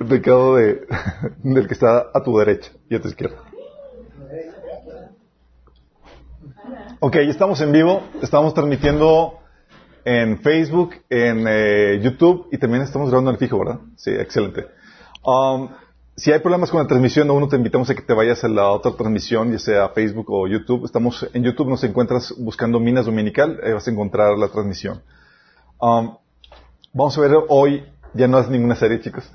El pecado de, del que está a tu derecha y a tu izquierda. Ok, estamos en vivo. Estamos transmitiendo en Facebook, en eh, YouTube y también estamos grabando en el fijo, ¿verdad? Sí, excelente. Um, si hay problemas con la transmisión, uno te invitamos a que te vayas a la otra transmisión, ya sea Facebook o YouTube. Estamos en YouTube, nos encuentras buscando Minas Dominical, ahí vas a encontrar la transmisión. Um, vamos a ver hoy, ya no es ninguna serie, chicos.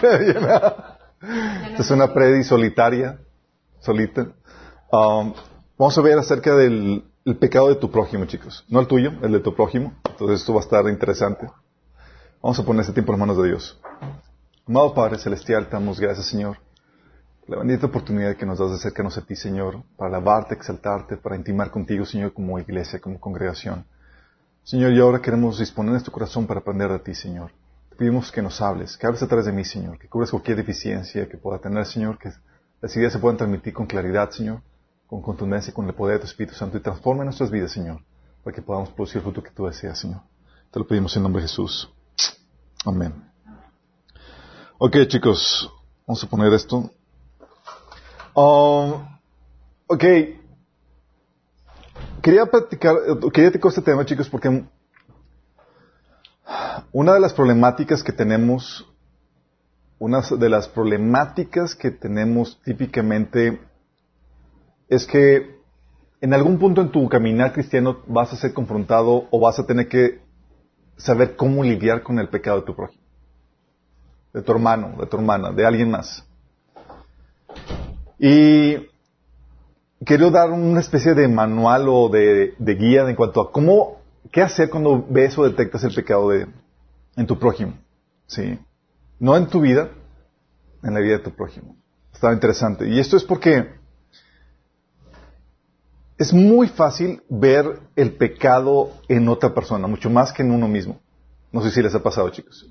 Esta es una predi solitaria, solita. Um, vamos a ver acerca del el pecado de tu prójimo, chicos. No el tuyo, el de tu prójimo. Entonces esto va a estar interesante. Vamos a poner este tiempo en las manos de Dios. Amado Padre Celestial, te damos gracias, Señor. La bendita oportunidad que nos das de acercarnos a ti, Señor, para alabarte, exaltarte, para intimar contigo, Señor, como iglesia, como congregación. Señor, y ahora queremos disponer nuestro corazón para aprender de ti, Señor. Te pedimos que nos hables, que hables a través de mí, Señor, que cubres cualquier deficiencia que pueda tener, Señor, que las ideas se puedan transmitir con claridad, Señor, con contundencia, con el poder de tu Espíritu Santo y transforma nuestras vidas, Señor, para que podamos producir el fruto que tú deseas, Señor. Te lo pedimos en nombre de Jesús. Amén. Ok, chicos, vamos a poner esto. Um, ok. Quería platicar, quería tocar este tema, chicos, porque una de las problemáticas que tenemos, una de las problemáticas que tenemos típicamente es que en algún punto en tu caminar cristiano vas a ser confrontado o vas a tener que saber cómo lidiar con el pecado de tu prójimo, de tu hermano, de tu hermana, de alguien más. Y quiero dar una especie de manual o de, guía en cuanto a cómo, qué hacer cuando ves o detectas el pecado de, en tu prójimo. ¿Sí? No en tu vida, en la vida de tu prójimo. Está interesante. Y esto es porque es muy fácil ver el pecado en otra persona, mucho más que en uno mismo. No sé si les ha pasado, chicos.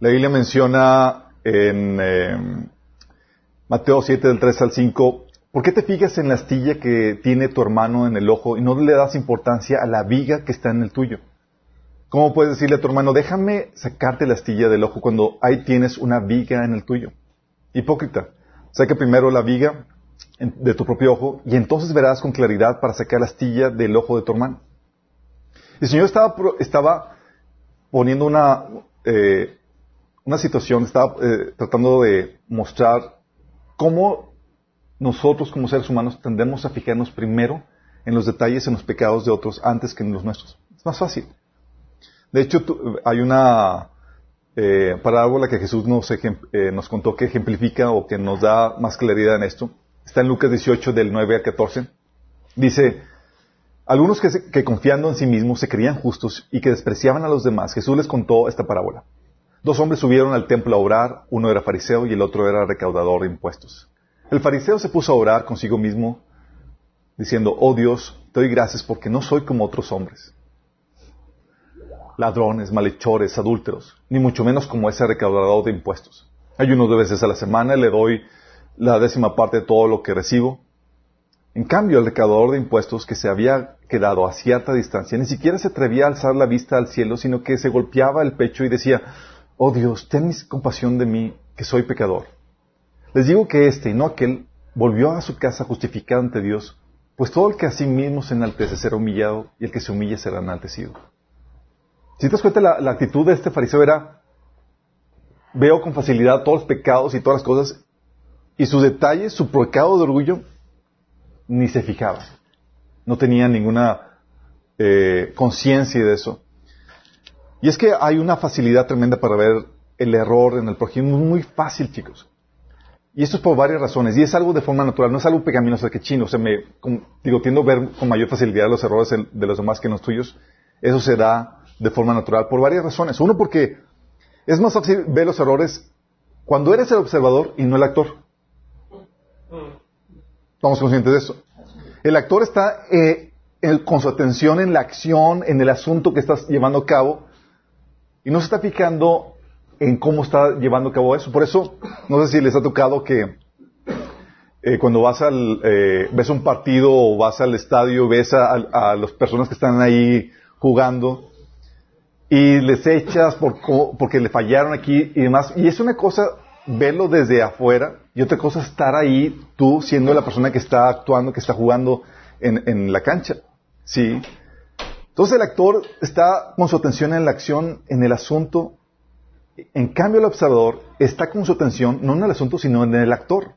La Biblia menciona en eh, Mateo 7, del 3 al 5, ¿por qué te fijas en la astilla que tiene tu hermano en el ojo y no le das importancia a la viga que está en el tuyo? ¿Cómo puedes decirle a tu hermano, déjame sacarte la astilla del ojo cuando ahí tienes una viga en el tuyo? Hipócrita. Saca primero la viga de tu propio ojo y entonces verás con claridad para sacar la astilla del ojo de tu hermano. El Señor estaba, estaba poniendo una, eh, una situación, estaba eh, tratando de mostrar cómo nosotros como seres humanos tendemos a fijarnos primero en los detalles, en los pecados de otros antes que en los nuestros. Es más fácil. De hecho, hay una eh, parábola que Jesús nos, eh, nos contó que ejemplifica o que nos da más claridad en esto está en Lucas 18 del 9 al 14, dice, algunos que, confiando en sí mismos se creían justos y que despreciaban a los demás, Jesús les contó esta parábola. Dos hombres subieron al templo a orar, uno era fariseo y el otro era recaudador de impuestos. El fariseo se puso a orar consigo mismo, diciendo, oh Dios, te doy gracias porque no soy como otros hombres, ladrones, malhechores, adúlteros, ni mucho menos como ese recaudador de impuestos. Ayuno dos veces a la semana, le doy la décima parte de todo lo que recibo. En cambio, el recaudador de impuestos que se había quedado a cierta distancia ni siquiera se atrevía a alzar la vista al cielo, sino que se golpeaba el pecho y decía, Oh Dios, ten compasión de mí, que soy pecador. Les digo que este y no aquel volvió a su casa justificado ante Dios, pues todo el que a sí mismo se enaltece será humillado y el que se humille será enaltecido. Si te das cuenta, la, la actitud de este fariseo era, veo con facilidad todos los pecados y todas las cosas y sus detalles, su pecado de orgullo, ni se fijaba. No tenía ninguna eh, conciencia de eso. Y es que hay una facilidad tremenda para ver el error en el prójimo. Muy fácil, chicos. Y esto es por varias razones. Y es algo de forma natural, no es algo pecaminoso, que chino. O sea, me, digo, tiendo a ver con mayor facilidad los errores de los demás que los tuyos. Eso se da de forma natural por varias razones. Uno, porque es más fácil ver los errores cuando eres el observador y no el actor. Estamos conscientes de eso. El actor está eh, con su atención en la acción, en el asunto que estás llevando a cabo, y no se está fijando en cómo está llevando a cabo eso. Por eso, no sé si les ha tocado que eh, cuando vas al, eh, ves un partido o vas al estadio, ves a, las personas que están ahí jugando y les echas por, porque le fallaron aquí y demás. Y es una cosa verlo desde afuera y otra cosa estar ahí tú siendo la persona que está actuando, que está jugando en, en la cancha. ¿Sí? Entonces el actor está con su atención en la acción, en el asunto. En cambio el observador está con su atención no en el asunto, sino en el actor.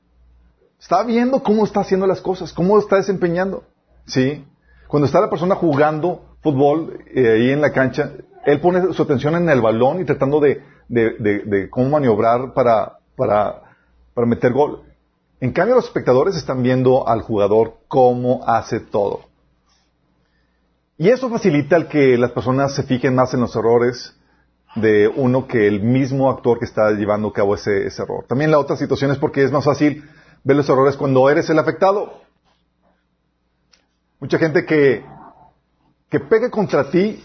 Está viendo cómo está haciendo las cosas, cómo está desempeñando. ¿Sí? Cuando está la persona jugando fútbol eh, ahí en la cancha, él pone su atención en el balón y tratando de, cómo maniobrar para, para, para meter gol. En cambio, los espectadores están viendo al jugador cómo hace todo. Y eso facilita el que las personas se fijen más en los errores de uno que el mismo actor que está llevando a cabo ese, error. También la otra situación es porque es más fácil ver los errores cuando eres el afectado. Mucha gente que, que pega contra ti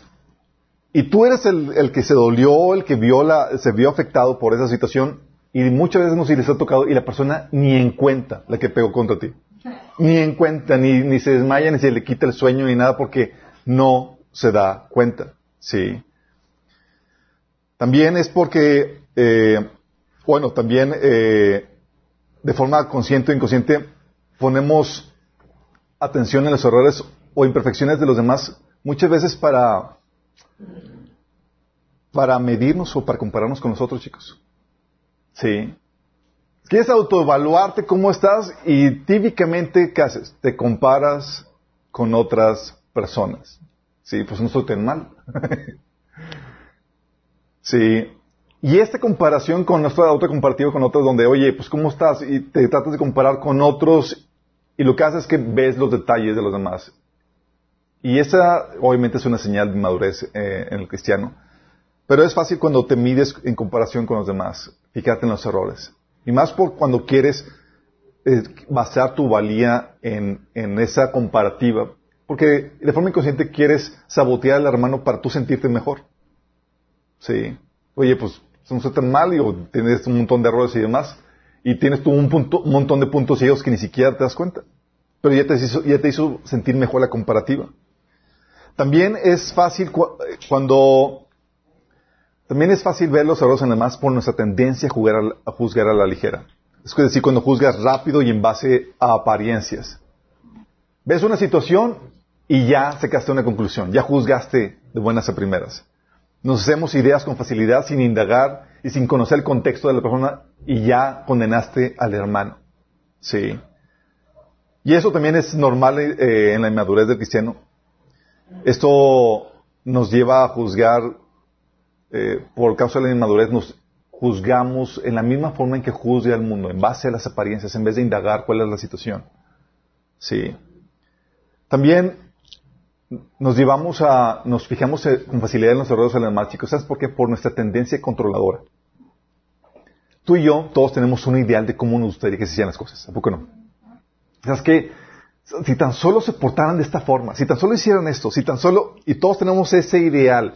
y tú eres el, el, que se dolió, el que vio la, se vio afectado por esa situación y muchas veces no se les ha tocado y la persona ni en cuenta la que pegó contra ti. Ni en cuenta, ni, ni se desmaya, ni se le quita el sueño, ni nada porque no se da cuenta. Sí. También es porque, eh, bueno, también eh, de forma consciente o inconsciente ponemos atención en los errores o imperfecciones de los demás muchas veces para para medirnos o para compararnos con nosotros, chicos. Sí. Quieres autoevaluarte cómo estás y típicamente, ¿qué haces? Te comparas con otras personas. Sí, pues no estoy tan mal. sí. Y esta comparación con nuestra autocomparativa con otros, donde, oye, pues ¿cómo estás? Y te tratas de comparar con otros y lo que haces es que ves los detalles de los demás. Y esa, obviamente, es una señal de madurez eh, en el cristiano. Pero es fácil cuando te mides en comparación con los demás. Fíjate en los errores. Y más por cuando quieres eh, basar tu valía en, en esa comparativa. Porque de forma inconsciente quieres sabotear al hermano para tú sentirte mejor. Sí. Oye, pues no estoy tan mal y tienes un montón de errores y demás. Y tienes tú un, punto, un montón de puntos ciegos que ni siquiera te das cuenta. Pero ya te, hizo, sentir mejor la comparativa. También es fácil cuando también es fácil ver los errores en demás por nuestra tendencia a, jugar a, juzgar a la ligera. Es decir, cuando juzgas rápido y en base a apariencias. Ves una situación y ya sacaste una conclusión, ya juzgaste de buenas a primeras. Nos hacemos ideas con facilidad sin indagar y sin conocer el contexto de la persona y ya condenaste al hermano. Sí. Y eso también es normal eh, en la inmadurez del cristiano. Esto nos lleva a juzgar, eh, por causa de la inmadurez, nos juzgamos en la misma forma en que juzga el mundo, en base a las apariencias, en vez de indagar cuál es la situación. Sí. También nos llevamos a, nos fijamos eh, con facilidad en los errores de los demás, chicos. ¿Sabes por qué? Por nuestra tendencia controladora. Tú y yo, todos tenemos un ideal de cómo nos gustaría que se hicieran las cosas. ¿A poco no? ¿Sabes qué? Si tan solo se portaran de esta forma, si tan solo hicieran esto, si tan solo, y todos tenemos ese ideal.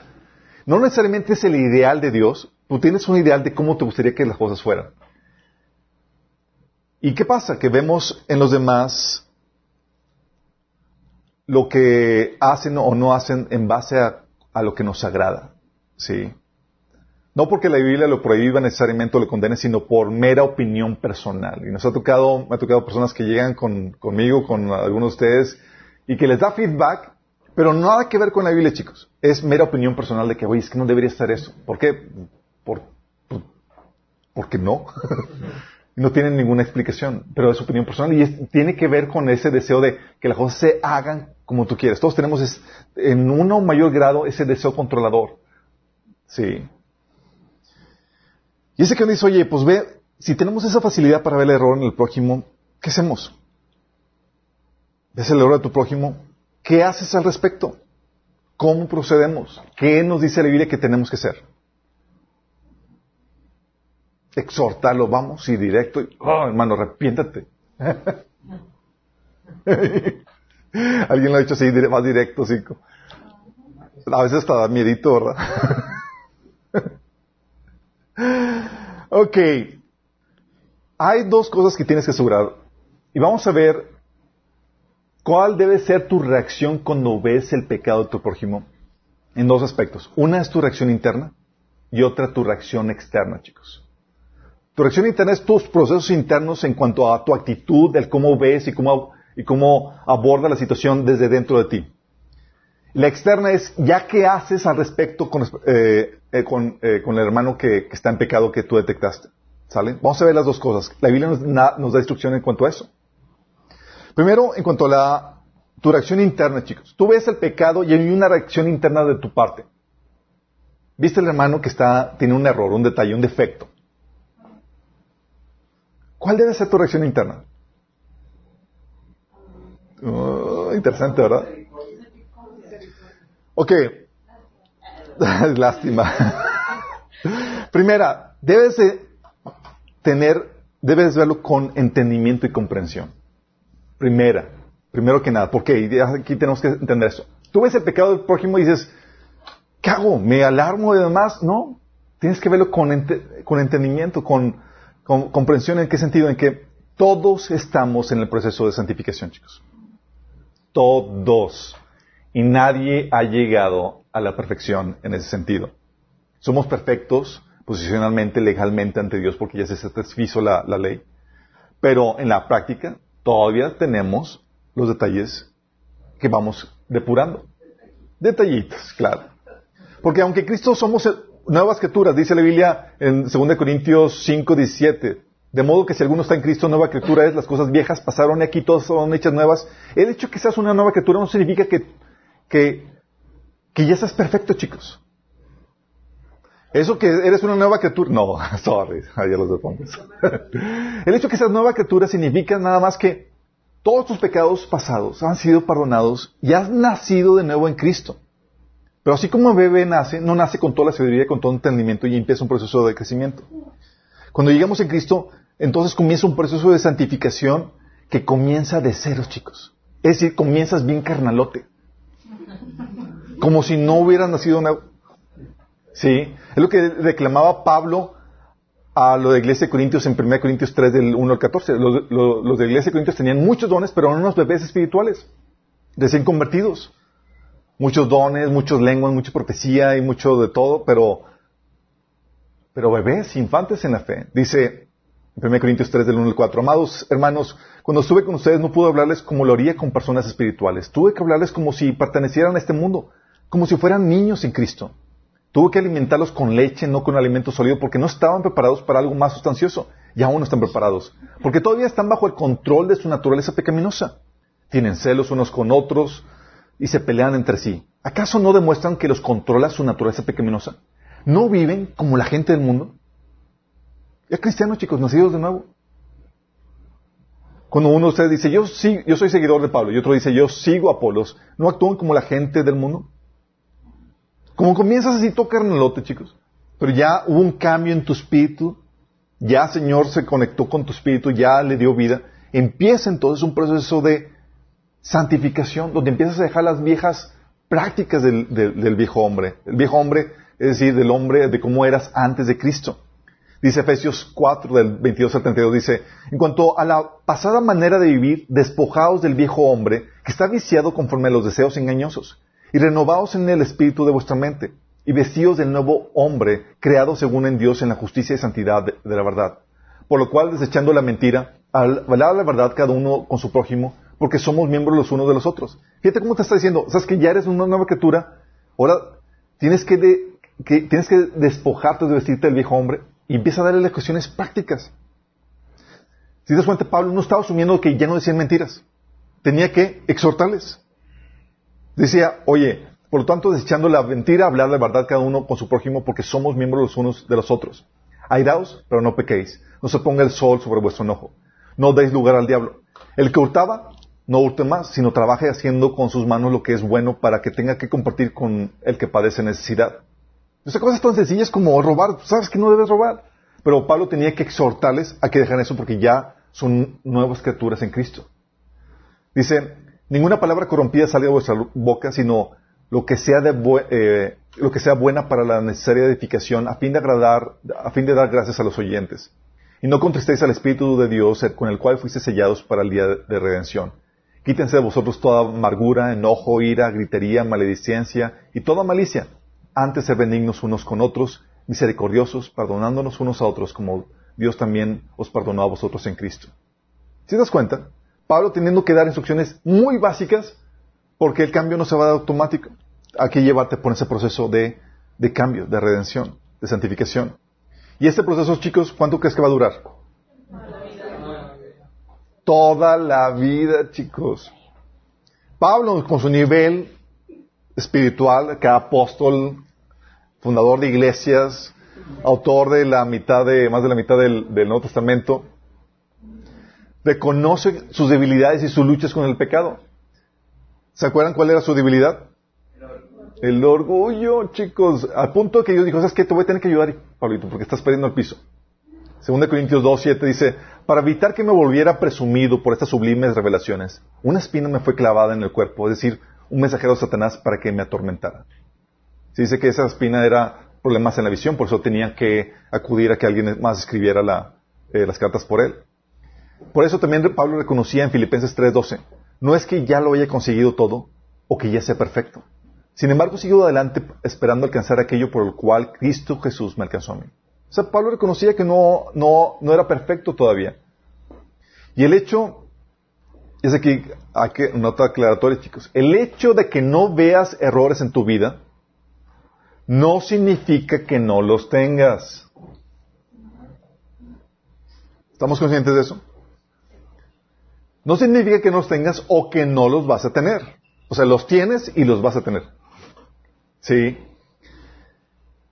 No necesariamente es el ideal de Dios, tú tienes un ideal de cómo te gustaría que las cosas fueran. ¿Y qué pasa? Que vemos en los demás lo que hacen o no hacen en base a, lo que nos agrada. ¿Sí? No porque la Biblia lo prohíba necesariamente o lo condene, sino por mera opinión personal. Y nos ha tocado, me ha tocado personas que llegan conmigo, con algunos de ustedes, y que les da feedback, pero nada que ver con la Biblia, chicos. Es mera opinión personal de que, oye, es que no debería estar eso. ¿Por qué? Por, por, porque no. no tienen ninguna explicación, pero es opinión personal y tiene que ver con ese deseo de que las cosas se hagan como tú quieres. Todos tenemos en uno mayor grado ese deseo controlador. Sí. Y ese que dice, oye, pues ve, si tenemos esa facilidad para ver el error en el prójimo, ¿qué hacemos? ¿Ves el error de tu prójimo? ¿Qué haces al respecto? ¿Cómo procedemos? ¿Qué nos dice la Biblia que tenemos que hacer? Exhortarlo, vamos, y directo, y, oh, hermano, arrepiéntate. Alguien lo ha dicho así, más directo, sí. A veces hasta da miedito, ¿verdad? ok. Hay dos cosas que tienes que asegurar. Y vamos a ver cuál debe ser tu reacción cuando ves el pecado de tu prójimo. en dos aspectos. Una es tu reacción interna y otra tu reacción externa, chicos. Tu reacción interna es tus procesos internos en cuanto a tu actitud, el cómo ves y cómo, y cómo aborda la situación desde dentro de ti. La externa es ya qué haces al respecto con, eh, eh, eh, con el hermano que, está en pecado que tú detectaste. ¿Sale? Vamos a ver las dos cosas. La Biblia nos, da instrucción en cuanto a eso. Primero, en cuanto a tu reacción interna, chicos. Tú ves el pecado y hay una reacción interna de tu parte. ¿Viste el hermano que está, tiene un error, un detalle, un defecto? ¿Cuál debe ser tu reacción interna? Oh, interesante, ¿verdad? Ok. Lástima. Primera, debes de tener, debes verlo con entendimiento y comprensión. Primera, primero que nada, porque aquí tenemos que entender eso. Tú ves el pecado del prójimo y dices, ¿qué hago? ¿Me alarmo de demás? No, tienes que verlo con, con entendimiento, con comprensión. ¿En qué sentido? En que todos estamos en el proceso de santificación, chicos. Todos. Y nadie ha llegado a la perfección en ese sentido. Somos perfectos posicionalmente, legalmente ante Dios porque ya se satisfizo la, ley. Pero en la práctica todavía tenemos los detalles que vamos depurando. Detallitos, claro. Porque aunque Cristo somos nuevas criaturas, dice la Biblia en 2 Corintios 5, 17, de modo que si alguno está en Cristo, nueva criatura es, las cosas viejas pasaron y aquí todas son hechas nuevas. El hecho que seas una nueva criatura no significa que que, que ya estás perfecto, chicos. Eso que eres una nueva criatura, no, sorry, ya los depongo. El hecho que seas nueva criatura significa nada más que todos tus pecados pasados han sido perdonados y has nacido de nuevo en Cristo. Pero así como un bebé nace, no nace con toda la sabiduría, con todo entendimiento y empieza un proceso de crecimiento. Cuando llegamos en Cristo, entonces comienza un proceso de santificación que comienza de cero, chicos. Es decir, comienzas bien carnalote. Como si no hubiera nacido una... Sí, es lo que reclamaba Pablo a lo de Iglesia de Corintios en 1 Corintios 3 del 1 al 14. Los, los, de Iglesia de Corintios tenían muchos dones, pero eran unos bebés espirituales, recién convertidos. Muchos dones, muchos lenguas, mucha profecía y mucho de todo, pero, pero bebés, infantes en la fe. Dice 1 Corintios 3 del 1 al 4. Amados hermanos, cuando estuve con ustedes no pude hablarles como lo haría con personas espirituales. Tuve que hablarles como si pertenecieran a este mundo, como si fueran niños en Cristo. Tuve que alimentarlos con leche, no con alimento sólido, porque no estaban preparados para algo más sustancioso. Y aún no están preparados. Porque todavía están bajo el control de su naturaleza pecaminosa. Tienen celos unos con otros y se pelean entre sí. ¿Acaso no demuestran que los controla su naturaleza pecaminosa? ¿No viven como la gente del mundo? Es cristiano, chicos, nacidos de nuevo. Cuando uno de ustedes dice, yo, sí, yo soy seguidor de Pablo, y otro dice, yo sigo a Apolos, ¿no actúan como la gente del mundo? Como comienzas así, toca lote, chicos. Pero ya hubo un cambio en tu espíritu, ya Señor se conectó con tu espíritu, ya le dio vida. Empieza entonces un proceso de santificación, donde empiezas a dejar las viejas prácticas del, del viejo hombre. El viejo hombre, es decir, del hombre de cómo eras antes de Cristo. Dice Efesios 4 del 22 al 32, dice, en cuanto a la pasada manera de vivir, despojaos del viejo hombre que está viciado conforme a los deseos engañosos, y renovaos en el espíritu de vuestra mente, y vestidos del nuevo hombre, creado según en Dios en la justicia y santidad de, la verdad. Por lo cual, desechando la mentira, al hablar la verdad cada uno con su prójimo, porque somos miembros los unos de los otros. Fíjate cómo te está diciendo, sabes que ya eres una nueva criatura, ahora tienes que, que tienes que despojarte de vestirte del viejo hombre y empieza a darle las cuestiones prácticas. Si te das cuenta, Pablo no estaba asumiendo que ya no decían mentiras. Tenía que exhortarles. Decía, oye, por lo tanto, desechando la mentira, hablar la verdad cada uno con su prójimo, porque somos miembros los unos de los otros. Airaos, pero no pequéis. No se ponga el sol sobre vuestro enojo. No deis lugar al diablo. El que hurtaba, no hurte más, sino trabaje haciendo con sus manos lo que es bueno para que tenga que compartir con el que padece necesidad. Esas cosas tan sencillas como robar, sabes que no debes robar. Pero Pablo tenía que exhortarles a que dejaran eso porque ya son nuevas criaturas en Cristo. Dice, ninguna palabra corrompida salga de vuestra boca, sino lo que sea, de eh, lo que sea buena para la necesaria edificación, a fin de agradar, a fin de dar gracias a los oyentes. Y no contristéis al Espíritu de Dios, con el cual fuiste sellados para el día de redención. Quítense de vosotros toda amargura, enojo, ira, gritería, maledicencia y toda malicia. Antes ser benignos unos con otros, misericordiosos, perdonándonos unos a otros como Dios también os perdonó a vosotros en Cristo. ¿Si das cuenta? Pablo teniendo que dar instrucciones muy básicas porque el cambio no se va a dar automático. Hay que llevarte por ese proceso de, de cambio, de redención, de santificación. Y este proceso, chicos, ¿cuánto crees que va a durar? Toda la vida, chicos. Pablo, con su nivel espiritual, que apóstol, fundador de iglesias, autor de la mitad de, más de la mitad del, del Nuevo Testamento, reconoce sus debilidades y sus luchas con el pecado. ¿Se acuerdan cuál era su debilidad? El orgullo, chicos. Al punto que Dios dijo, ¿sabes qué? Te voy a tener que ayudar, Pablito, porque estás perdiendo el piso. Segunda Corintios 2, 7 dice, para evitar que me volviera presumido por estas sublimes revelaciones, una espina me fue clavada en el cuerpo, es decir, un mensajero de Satanás para que me atormentara. Se dice que esa espina era problemas en la visión, por eso tenía que acudir a que alguien más escribiera eh, las cartas por él. Por eso también Pablo reconocía en Filipenses 3:12, no es que ya lo haya conseguido todo o que ya sea perfecto. Sin embargo, sigo adelante esperando alcanzar aquello por el cual Cristo Jesús me alcanzó a mí. O sea, Pablo reconocía que no, no, no era perfecto todavía. Y el hecho, es aquí, hay que, nota aclaratoria, chicos, el hecho de que no veas errores en tu vida no significa que no los tengas. ¿Estamos conscientes de eso? No significa que no los tengas o que no los vas a tener. O sea, los tienes y los vas a tener. ¿Sí?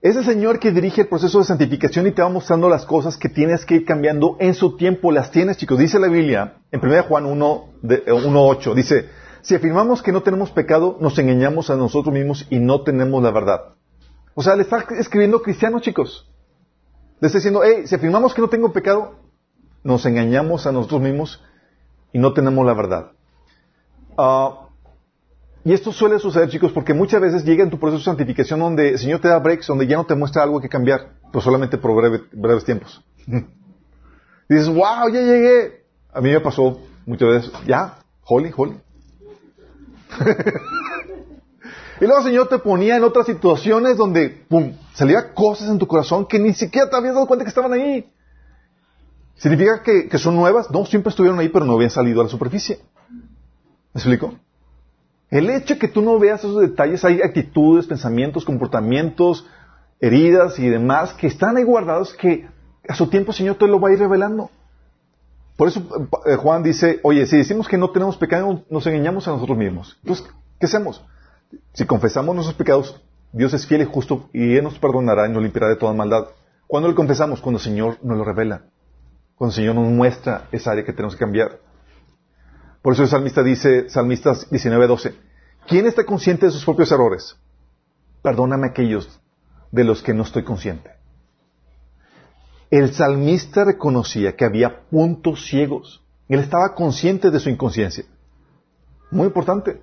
Ese Señor que dirige el proceso de santificación y te va mostrando las cosas que tienes que ir cambiando en su tiempo, las tienes, chicos. Dice la Biblia, en 1 Juan 1.8, eh, dice, si afirmamos que no tenemos pecado, nos engañamos a nosotros mismos y no tenemos la verdad. O sea, le está escribiendo cristiano, chicos. Le está diciendo, hey, si afirmamos que no tengo pecado, nos engañamos a nosotros mismos y no tenemos la verdad. Ah, y esto suele suceder, chicos, porque muchas veces llega en tu proceso de santificación donde el Señor te da breaks, donde ya no te muestra algo que cambiar, pues solamente por breves tiempos. dices, wow, ya llegué. A mí me pasó muchas veces, ya, holy, holy. y luego el Señor te ponía en otras situaciones donde, pum, salía cosas en tu corazón que ni siquiera te habías dado cuenta que estaban ahí. ¿Significa que, son nuevas? No, siempre estuvieron ahí, pero no habían salido a la superficie. ¿Me explico? El hecho de que tú no veas esos detalles, hay actitudes, pensamientos, comportamientos, heridas y demás que están ahí guardados que a su tiempo el Señor te lo va a ir revelando. Por eso eh, Juan dice, oye, si decimos que no tenemos pecado, nos engañamos a nosotros mismos. Entonces, ¿qué hacemos? Si confesamos nuestros pecados, Dios es fiel y justo y Él nos perdonará y nos limpiará de toda maldad. ¿Cuándo le confesamos? Cuando el Señor nos lo revela cuando el Señor nos muestra esa área que tenemos que cambiar. Por eso el salmista dice, salmistas 19:12, ¿quién está consciente de sus propios errores? Perdóname aquellos de los que no estoy consciente. El salmista reconocía que había puntos ciegos. Él estaba consciente de su inconsciencia. Muy importante.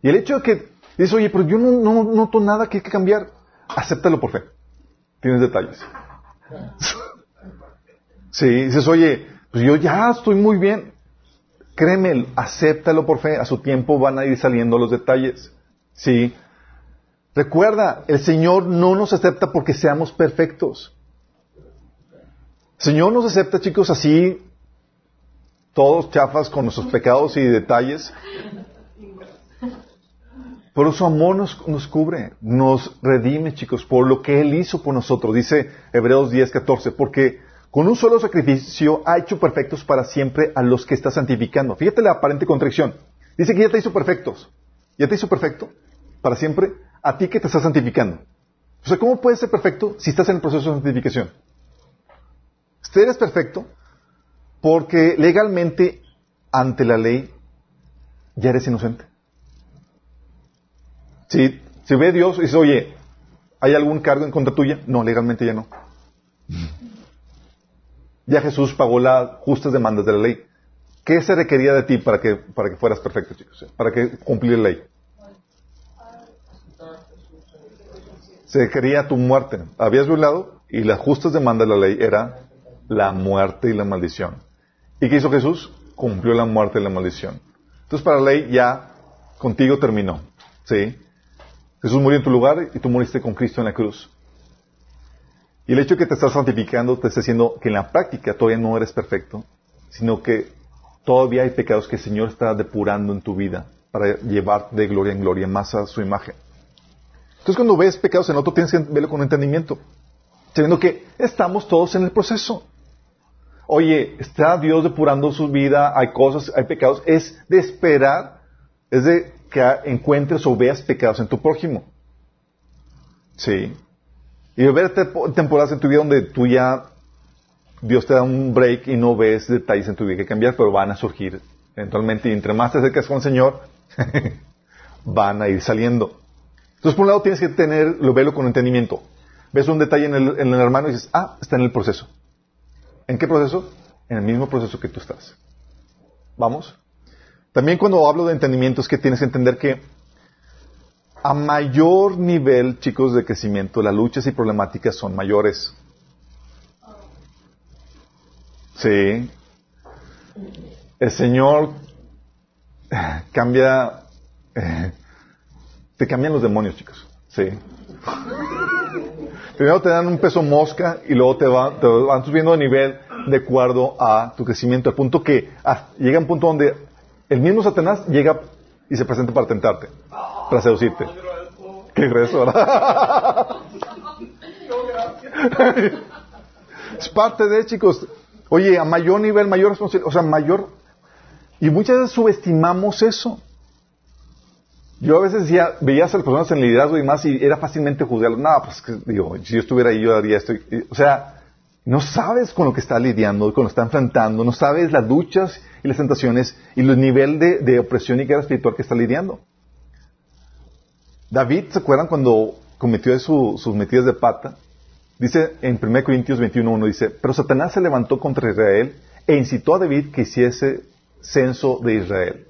Y el hecho de que dice, oye, pero yo no, no noto nada que hay que cambiar, acéptalo por fe. Tienes detalles. Sí, dices, oye, pues yo ya estoy muy bien. Créeme, acéptalo por fe. A su tiempo van a ir saliendo los detalles. Sí. Recuerda, el Señor no nos acepta porque seamos perfectos. El Señor nos acepta, chicos, así, todos chafas con nuestros pecados y detalles. Pero su amor nos, nos, cubre, nos redime, chicos, por lo que Él hizo por nosotros. Dice Hebreos 10, 14, porque con un solo sacrificio ha hecho perfectos para siempre a los que está santificando. Fíjate la aparente contradicción. Dice que ya te hizo perfectos. Ya te hizo perfecto para siempre a ti que te está santificando. O sea, ¿cómo puedes ser perfecto si estás en el proceso de santificación? Usted eres perfecto porque legalmente ante la ley ya eres inocente. Si, si ve Dios y dice, oye, ¿hay algún cargo en contra tuya? No, legalmente ya no. Ya Jesús pagó las justas demandas de la ley. ¿Qué se requería de ti para que, para que fueras perfecto, chicos? Para que cumplir la ley. Se quería tu muerte. Habías violado y las justas demandas de la ley era la muerte y la maldición. ¿Y qué hizo Jesús? Cumplió la muerte y la maldición. Entonces para la ley ya contigo terminó. ¿Sí? Jesús murió en tu lugar y tú moriste con Cristo en la cruz. Y el hecho de que te estás santificando te está diciendo que en la práctica todavía no eres perfecto, sino que todavía hay pecados que el Señor está depurando en tu vida para llevarte de gloria en gloria más a su imagen. Entonces cuando ves pecados en otro tienes que verlo con entendimiento, sabiendo que estamos todos en el proceso. Oye, está Dios depurando su vida, hay cosas, hay pecados, es de esperar, es de que encuentres o veas pecados en tu prójimo. Sí. Y ver temporadas en tu vida donde tú ya, Dios te da un break y no ves detalles en tu vida que cambiar, pero van a surgir eventualmente. Y entre más te acercas con el Señor, van a ir saliendo. Entonces, por un lado, tienes que tener, lo verlo con entendimiento. Ves un detalle en el, en el hermano y dices, ah, está en el proceso. ¿En qué proceso? En el mismo proceso que tú estás. ¿Vamos? También cuando hablo de entendimiento es que tienes que entender que a mayor nivel, chicos, de crecimiento, las luchas y problemáticas son mayores. Sí. El Señor cambia, te cambian los demonios, chicos. Sí. Primero te dan un peso mosca y luego te, te van subiendo de nivel de acuerdo a tu crecimiento, al punto que llega un punto donde el mismo Satanás llega y se presenta para tentarte para seducirte. Qué grueso, es parte de, chicos. Oye, a mayor nivel, mayor responsabilidad, o sea, mayor... Y muchas veces subestimamos eso. Yo a veces decía, veías a las personas en liderazgo y más y era fácilmente juzgarlo. No, pues digo, si yo estuviera ahí yo haría esto. O sea, no sabes con lo que está lidiando, con lo que está enfrentando, no sabes las luchas y las tentaciones y el nivel de, de opresión y guerra espiritual que está lidiando. David, ¿se acuerdan cuando cometió sus metidas de pata? Dice en 1 Corintios 21.1, dice, pero Satanás se levantó contra Israel e incitó a David que hiciese censo de Israel.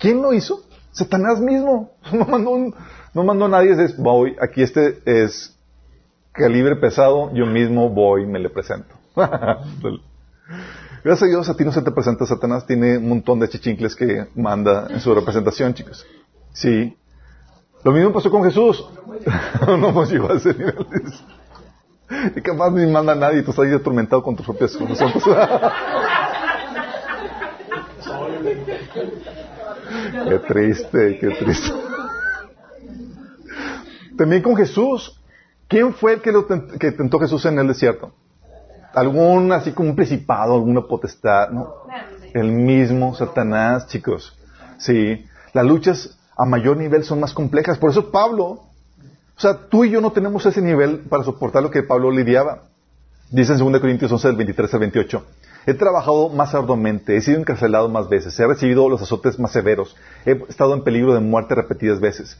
¿Quién lo hizo? Satanás mismo. No mandó, no mandó a nadie, dice, voy, aquí este es calibre pesado, yo mismo voy y me le presento. Gracias a Dios a ti no se te presenta Satanás, tiene un montón de chichincles que manda en su representación, chicos. Sí, lo mismo pasó con Jesús. no hemos llegado a ese nivel. Y capaz ni manda a nadie, tú estás ahí atormentado con tus propias soluciones. qué triste, qué triste. También con Jesús. ¿Quién fue el que, lo que tentó Jesús en el desierto? ¿Algún, así como un principado, alguna potestad? No. El mismo Satanás, chicos. Sí. Las luchas a mayor nivel son más complejas. Por eso Pablo, o sea, tú y yo no tenemos ese nivel para soportar lo que Pablo lidiaba. Dice en 2 Corintios 11, del 23 al 28. He trabajado más arduamente, he sido encarcelado más veces, he recibido los azotes más severos, he estado en peligro de muerte repetidas veces.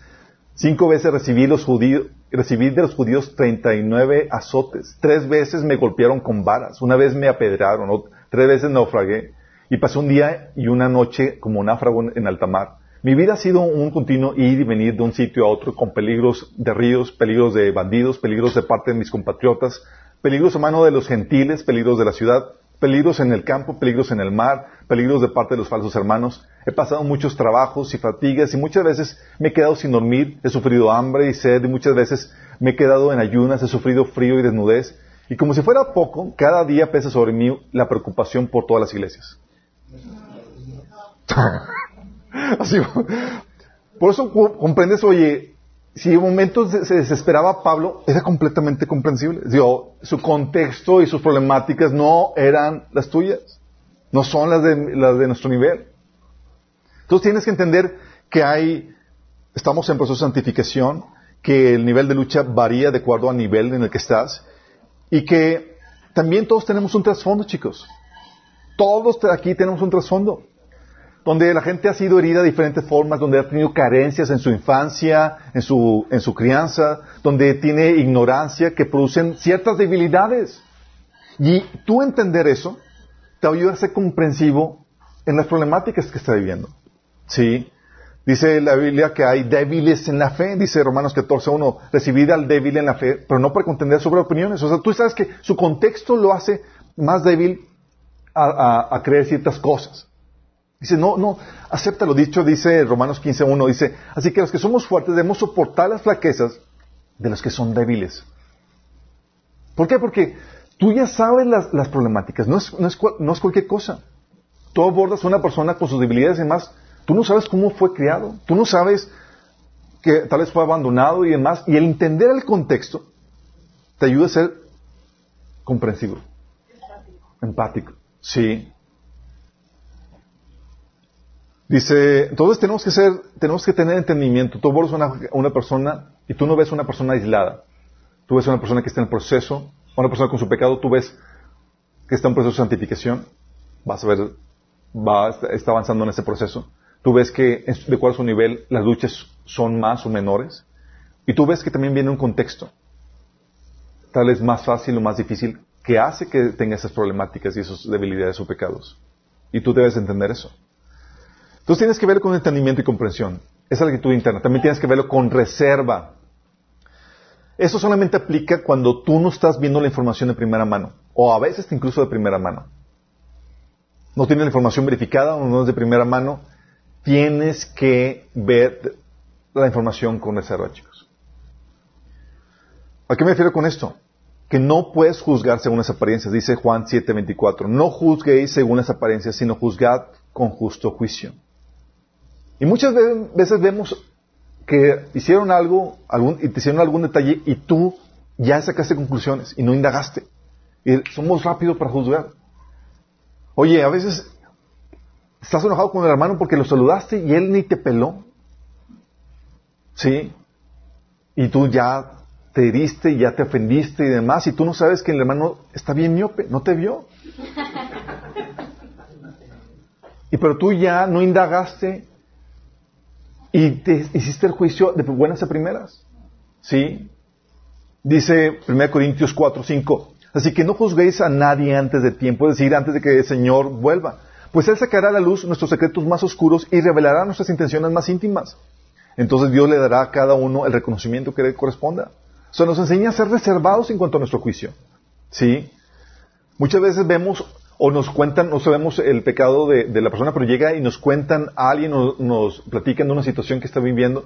Cinco veces recibí, los judíos, recibí de los judíos 39 azotes. Tres veces me golpearon con varas. Una vez me apedraron. Tres veces naufragué. Y pasé un día y una noche como náufrago en alta mar. Mi vida ha sido un continuo ir y venir de un sitio a otro con peligros de ríos, peligros de bandidos, peligros de parte de mis compatriotas, peligros a mano de los gentiles, peligros de la ciudad, peligros en el campo, peligros en el mar, peligros de parte de los falsos hermanos. He pasado muchos trabajos y fatigas y muchas veces me he quedado sin dormir, he sufrido hambre y sed y muchas veces me he quedado en ayunas, he sufrido frío y desnudez. Y como si fuera poco, cada día pesa sobre mí la preocupación por todas las iglesias. Así, por eso comprendes, oye, si en momentos se desesperaba Pablo, era completamente comprensible. Digo, su contexto y sus problemáticas no eran las tuyas, no son las de, las de nuestro nivel. Entonces tienes que entender que hay, estamos en proceso de santificación, que el nivel de lucha varía de acuerdo al nivel en el que estás y que también todos tenemos un trasfondo, chicos. Todos aquí tenemos un trasfondo donde la gente ha sido herida de diferentes formas, donde ha tenido carencias en su infancia, en su, en su crianza, donde tiene ignorancia que producen ciertas debilidades. Y tú entender eso te ayuda a ser comprensivo en las problemáticas que está viviendo. ¿Sí? Dice la Biblia que hay débiles en la fe, dice Romanos 14.1, recibir al débil en la fe, pero no para contender sobre opiniones. O sea, tú sabes que su contexto lo hace más débil a creer ciertas cosas. Dice, no, no, acepta lo dicho, dice Romanos 15.1, dice, así que los que somos fuertes debemos soportar las flaquezas de los que son débiles. ¿Por qué? Porque tú ya sabes las, problemáticas, no es, no, es, no es, cualquier cosa. Tú abordas a una persona con sus debilidades y demás, tú no sabes cómo fue criado, tú no sabes que tal vez fue abandonado y demás, y el entender el contexto te ayuda a ser comprensivo. Empático. Empático. Sí. Dice, entonces tenemos que ser, tenemos que tener entendimiento. Tú abordas a una, persona y tú no ves una persona aislada. Tú ves una persona que está en proceso, una persona con su pecado, tú ves que está en proceso de santificación. Vas a ver, va, está avanzando en ese proceso. Tú ves que, de acuerdo a su nivel, las luchas son más o menores. Y tú ves que también viene un contexto. Tal vez más fácil o más difícil que hace que tenga esas problemáticas y esas debilidades o pecados. Y tú debes entender eso. Entonces tienes que verlo con entendimiento y comprensión. Esa es la actitud interna. También tienes que verlo con reserva. Eso solamente aplica cuando tú no estás viendo la información de primera mano. O a veces incluso de primera mano. No tienes la información verificada o no es de primera mano. Tienes que ver la información con reserva, chicos. ¿A qué me refiero con esto? Que no puedes juzgar según las apariencias, dice Juan 7:24. No juzguéis según las apariencias, sino juzgad con justo juicio. Y muchas veces vemos que hicieron algo algún, y te hicieron algún detalle y tú ya sacaste conclusiones y no indagaste. Y somos rápidos para juzgar. Oye, a veces estás enojado con el hermano porque lo saludaste y él ni te peló. ¿Sí? Y tú ya te heriste y ya te ofendiste y demás, y tú no sabes que el hermano está bien miope, no te vio. Y pero tú ya no indagaste y te hiciste el juicio de buenas a primeras. ¿Sí? Dice 1 Corintios 4, 5. Así que no juzguéis a nadie antes de tiempo, es decir, antes de que el Señor vuelva. Pues Él sacará a la luz nuestros secretos más oscuros y revelará nuestras intenciones más íntimas. Entonces Dios le dará a cada uno el reconocimiento que le corresponda. O sea, nos enseña a ser reservados en cuanto a nuestro juicio. ¿Sí? Muchas veces vemos o nos cuentan, no sabemos el pecado de, la persona, pero llega y nos cuentan a alguien, nos, nos platican de una situación que está viviendo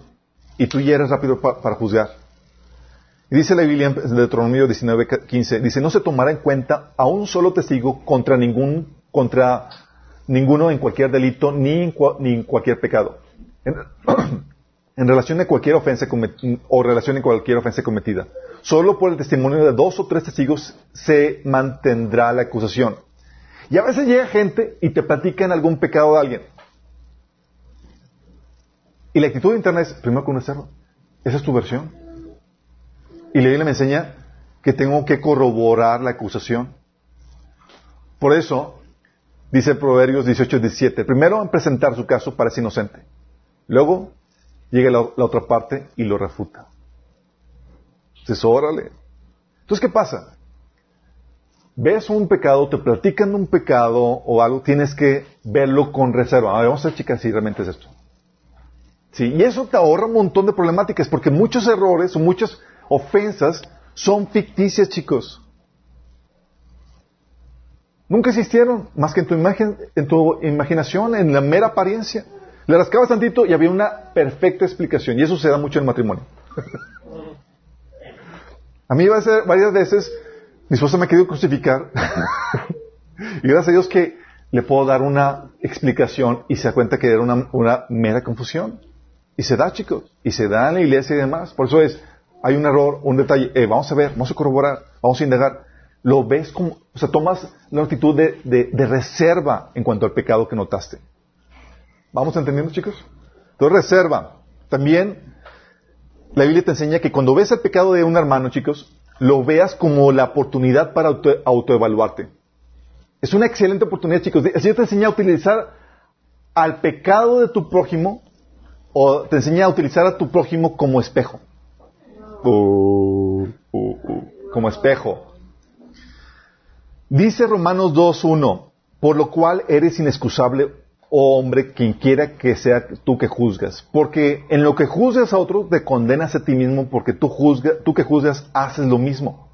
y tú ya eres rápido para juzgar. Y dice la Biblia en Deuteronomio 19:15, dice, no se tomará en cuenta a un solo testigo contra ningún, contra ninguno en cualquier delito ni en, ni en cualquier pecado. En, relación a cualquier ofensa o relación en cualquier ofensa cometida. Solo por el testimonio de dos o tres testigos se mantendrá la acusación. Y a veces llega gente y te platican algún pecado de alguien. Y la actitud interna es, primero conocerlo. Esa es tu versión. Y la Biblia me enseña que tengo que corroborar la acusación. Por eso, dice Proverbios 18, 17, primero en presentar su caso parece inocente. Luego llega la, la otra parte y lo refuta. Entonces, órale. Entonces, ¿qué pasa? Ves un pecado, te platican un pecado o algo, tienes que verlo con reserva. A ver, vamos a ver, chicas, si realmente es esto. Sí, y eso te ahorra un montón de problemáticas, porque muchos errores o muchas ofensas son ficticias, chicos. Nunca existieron, más que en tu, imagen, en tu imaginación, en la mera apariencia. Le rascabas tantito y había una perfecta explicación, y eso se da mucho en matrimonio. a mí varias veces mi esposa me ha querido crucificar. y gracias a Dios que le puedo dar una explicación y se da cuenta que era una, mera confusión. Y se da, chicos. Y se da en la iglesia y demás. Por eso es, hay un error, un detalle. Eh, vamos a ver, vamos a corroborar, vamos a indagar. Lo ves como, o sea, tomas la actitud de, de reserva en cuanto al pecado que notaste. ¿Vamos entendiendo, chicos? Entonces, reserva. También, la Biblia te enseña que cuando ves el pecado de un hermano, chicos, lo veas como la oportunidad para autoevaluarte. Es una excelente oportunidad, chicos. El Señor te enseña a utilizar al pecado de tu prójimo o te enseña a utilizar a tu prójimo como espejo. Uh, uh, uh, como espejo. Dice Romanos 2.1, por lo cual eres inexcusable oh hombre, quien quiera que sea tú que juzgas. Porque en lo que juzgas a otro, te condenas a ti mismo, porque tú, tú que juzgas haces lo mismo.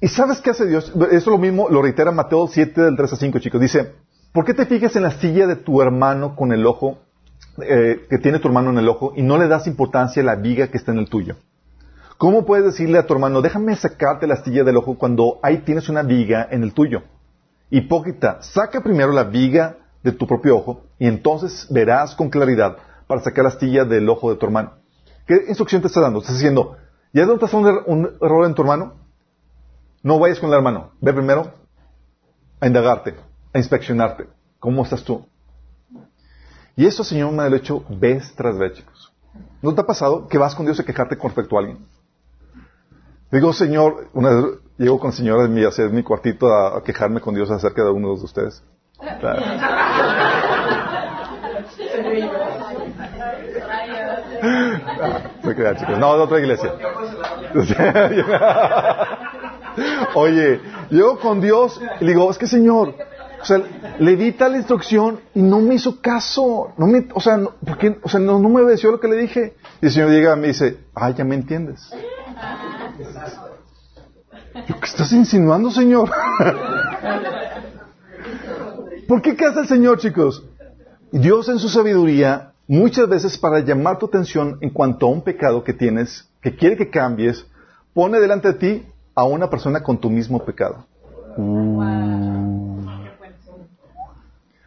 ¿Y sabes qué hace Dios? Eso lo mismo lo reitera Mateo 7 del 3 a 5, chicos. Dice, ¿por qué te fijas en la silla de tu hermano con el ojo, eh, que tiene tu hermano en el ojo, y no le das importancia a la viga que está en el tuyo? ¿Cómo puedes decirle a tu hermano, déjame sacarte la astilla del ojo cuando ahí tienes una viga en el tuyo? Hipócrita, saca primero la viga de tu propio ojo y entonces verás con claridad para sacar la astilla del ojo de tu hermano. ¿Qué instrucción te está dando? Estás diciendo, ¿ya notas un, er-, un error en tu hermano? No vayas con el hermano. Ve primero a indagarte, a inspeccionarte. ¿Cómo estás tú? Y eso, Señor, me ha hecho vez tras vez, chicos. ¿No te ha pasado que vas con Dios a quejarte con respecto a alguien? Digo, Señor, una llego con el Señor en mi, hacer mi cuartito a, quejarme con Dios acerca de uno de ustedes. Claro. no, chicos. No, de otra iglesia. Oye, llego con Dios y le digo, es que Señor, o sea, le di tal instrucción y no me hizo caso. No me, o sea, no, O sea, no, me obedeció lo que le dije. Y el Señor llega y me dice, ah, ya me entiendes. ¿Qué estás insinuando, Señor? ¿Por qué qué hace el Señor, chicos? Dios en su sabiduría, muchas veces para llamar tu atención en cuanto a un pecado que tienes, que quiere que cambies, pone delante de ti a una persona con tu mismo pecado.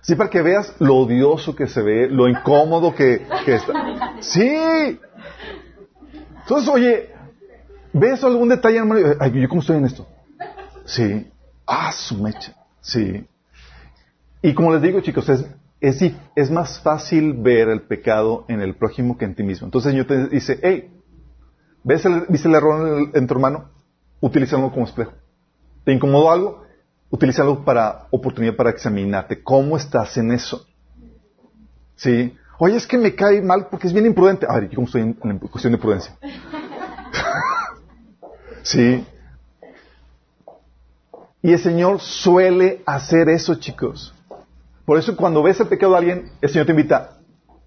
Sí, para que veas lo odioso que se ve, lo incómodo que, que está. Sí. Entonces, oye, ¿Ves algún detalle, hermano? Ay, ¿yo cómo estoy en esto? Sí. Ah, su mecha. Sí. Y como les digo, chicos, es, es, es más fácil ver el pecado en el prójimo que en ti mismo. Entonces Señor te dice, hey, ¿ves el, ¿viste el error en, tu hermano? Utilízalo como espejo. ¿Te incomodó algo? Utilízalo para oportunidad para examinarte. ¿Cómo estás en eso? Sí. Oye, es que me cae mal porque es bien imprudente. A ver, ¿yo cómo estoy en cuestión de prudencia? Sí. Y el Señor suele hacer eso, chicos. Por eso cuando ves el pecado de alguien, el Señor te invita.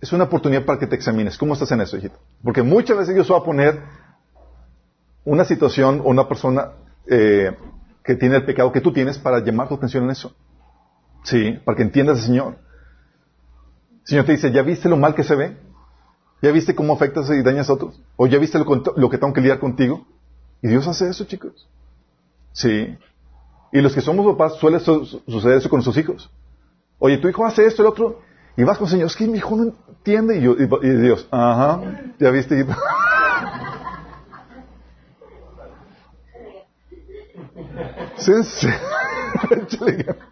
Es una oportunidad para que te examines. ¿Cómo estás en eso, hijito? Porque muchas veces Dios va a poner una situación o una persona eh, que tiene el pecado que tú tienes para llamar tu atención en eso. Sí, para que entiendas al Señor. El Señor te dice, ¿ya viste lo mal que se ve? ¿Ya viste cómo afectas y dañas a otros? ¿O ya viste lo, lo que tengo que lidiar contigo? Y Dios hace eso, chicos. Sí. Y los que somos papás suele suceder eso con sus hijos. Oye, tu hijo hace esto, el otro, y vas con el Señor, es que mi hijo no entiende. Y, yo, y, Dios, ajá, ya viste.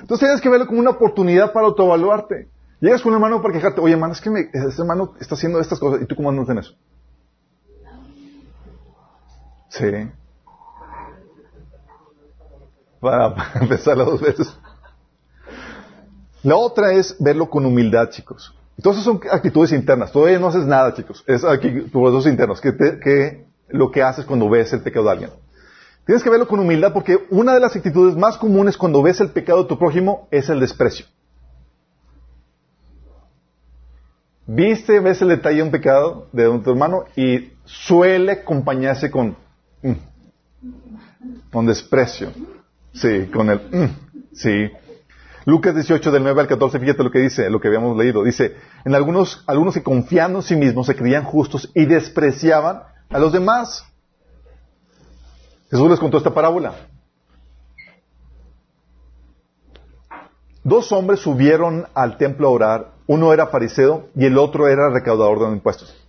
Entonces tienes que verlo como una oportunidad para autoevaluarte. Llegas con un hermano para quejarte, oye hermano, es que este hermano está haciendo estas cosas, ¿y tú cómo andas en eso? Sí. Para, empezar las dos veces. La otra es verlo con humildad, chicos. Entonces son actitudes internas. Todavía no haces nada, chicos. Es aquí dos internos. Que, que lo que haces cuando ves el pecado de alguien. Tienes que verlo con humildad porque una de las actitudes más comunes cuando ves el pecado de tu prójimo es el desprecio. Viste, ves el detalle de un pecado de tu hermano y suele acompañarse con Mm. Con desprecio. Sí, con el... Mm. Sí. Lucas 18, del 9 al 14, fíjate lo que dice, lo que habíamos leído. Dice, en algunos, algunos que confiando en sí mismos se creían justos y despreciaban a los demás. Jesús les contó esta parábola. Dos hombres subieron al templo a orar. Uno era fariseo y el otro era recaudador de impuestos.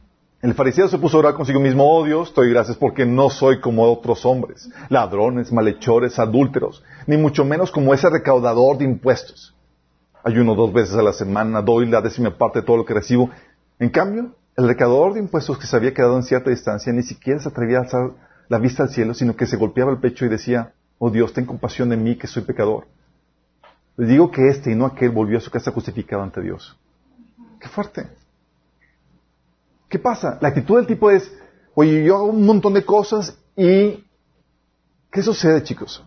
El fariseo se puso a orar consigo mismo, oh Dios, estoy gracias porque no soy como otros hombres, ladrones, malhechores, adúlteros, ni mucho menos como ese recaudador de impuestos. Ayuno dos veces a la semana, doy la décima parte de todo lo que recibo. En cambio, el recaudador de impuestos que se había quedado en cierta distancia ni siquiera se atrevía a alzar la vista al cielo, sino que se golpeaba el pecho y decía, oh Dios, ten compasión de mí que soy pecador. Le digo que este y no aquel volvió a su casa justificado ante Dios. Qué fuerte. ¿Qué pasa? La actitud del tipo es, oye, yo hago un montón de cosas y ¿qué sucede, chicos?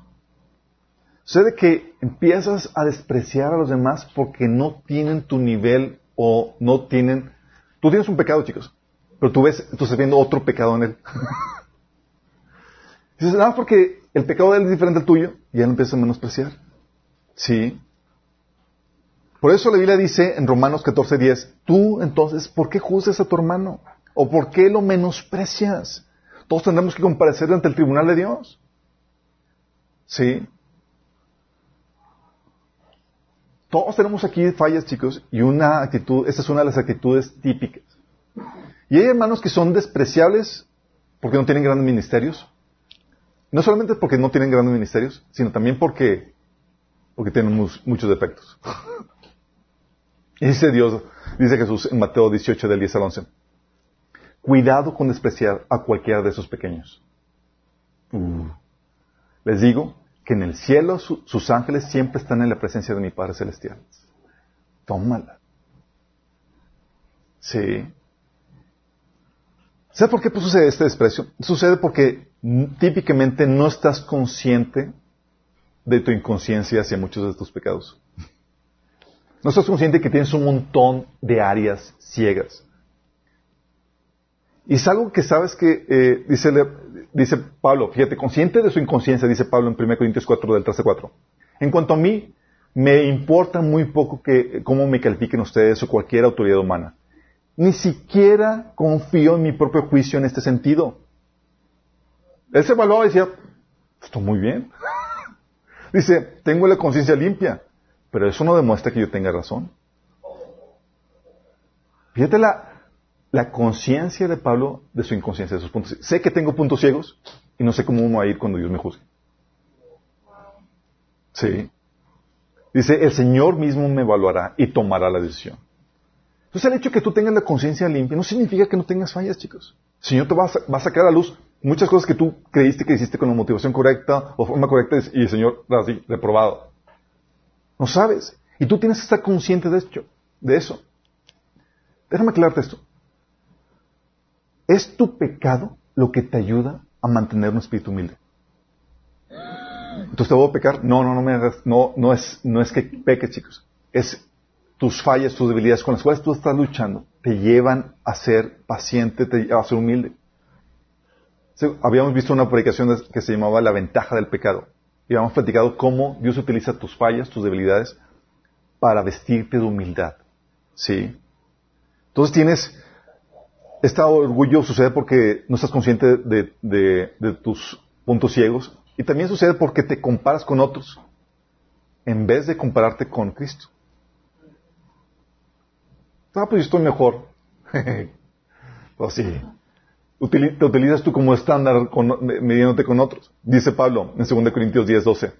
Sucede que empiezas a despreciar a los demás porque no tienen tu nivel o no tienen... Tú tienes un pecado, chicos, pero tú ves, tú estás viendo otro pecado en él. Dices, nada, porque el pecado de él es diferente al tuyo, y ya lo empiezas a menospreciar. Sí. Por eso la Biblia dice en Romanos 14:10, tú entonces, ¿por qué juzgas a tu hermano? ¿O por qué lo menosprecias? Todos tendremos que comparecer ante el tribunal de Dios. Sí. Todos tenemos aquí fallas, chicos, y una actitud, esta es una de las actitudes típicas. Y hay hermanos que son despreciables porque no tienen grandes ministerios. No solamente porque no tienen grandes ministerios, sino también porque, porque tienen muchos defectos. dice Dios, dice Jesús en Mateo 18 del 10 al 11. Cuidado con despreciar a cualquiera de esos pequeños. Uh. Les digo que en el cielo sus ángeles siempre están en la presencia de mi Padre Celestial. Tómala. Sí. ¿Sabes por qué pues, sucede este desprecio? Sucede porque típicamente no estás consciente de tu inconsciencia hacia muchos de tus pecados. No estás consciente que tienes un montón de áreas ciegas. Y es algo que sabes que, eh, dice, Pablo, fíjate, consciente de su inconsciencia, dice Pablo en 1 Corintios 4, del 13 4. En cuanto a mí, me importa muy poco cómo me califiquen ustedes o cualquier autoridad humana. Ni siquiera confío en mi propio juicio en este sentido. Él se evaluaba y decía, estoy muy bien. dice, tengo la conciencia limpia, pero eso no demuestra que yo tenga razón. Fíjate la, la conciencia de Pablo de su inconsciencia, de sus puntos. Sé que tengo puntos ciegos y no sé cómo vamos a ir cuando Dios me juzgue. Sí. Dice, el Señor mismo me evaluará y tomará la decisión. Entonces el hecho de que tú tengas la conciencia limpia no significa que no tengas fallas, chicos. El Señor te va a, sacar a luz muchas cosas que tú creíste que hiciste con la motivación correcta o forma correcta y el Señor así, reprobado. No sabes. Y tú tienes que estar consciente de, de eso. Déjame aclararte esto. ¿Es tu pecado lo que te ayuda a mantener un espíritu humilde? Entonces te voy a pecar. No, no, no me no, no es, no es que peques, chicos. Es tus fallas, tus debilidades con las cuales tú estás luchando, te llevan a ser paciente, a ser humilde. Habíamos visto una predicación que se llamaba La ventaja del pecado. Y habíamos platicado cómo Dios utiliza tus fallas, tus debilidades, para vestirte de humildad. ¿Sí? Entonces tienes este orgullo sucede porque no estás consciente de, tus puntos ciegos y también sucede porque te comparas con otros en vez de compararte con Cristo. Ah, pues yo estoy mejor. pues sí. Te utilizas tú como estándar midiéndote con otros. Dice Pablo en 2 Corintios 10, 12.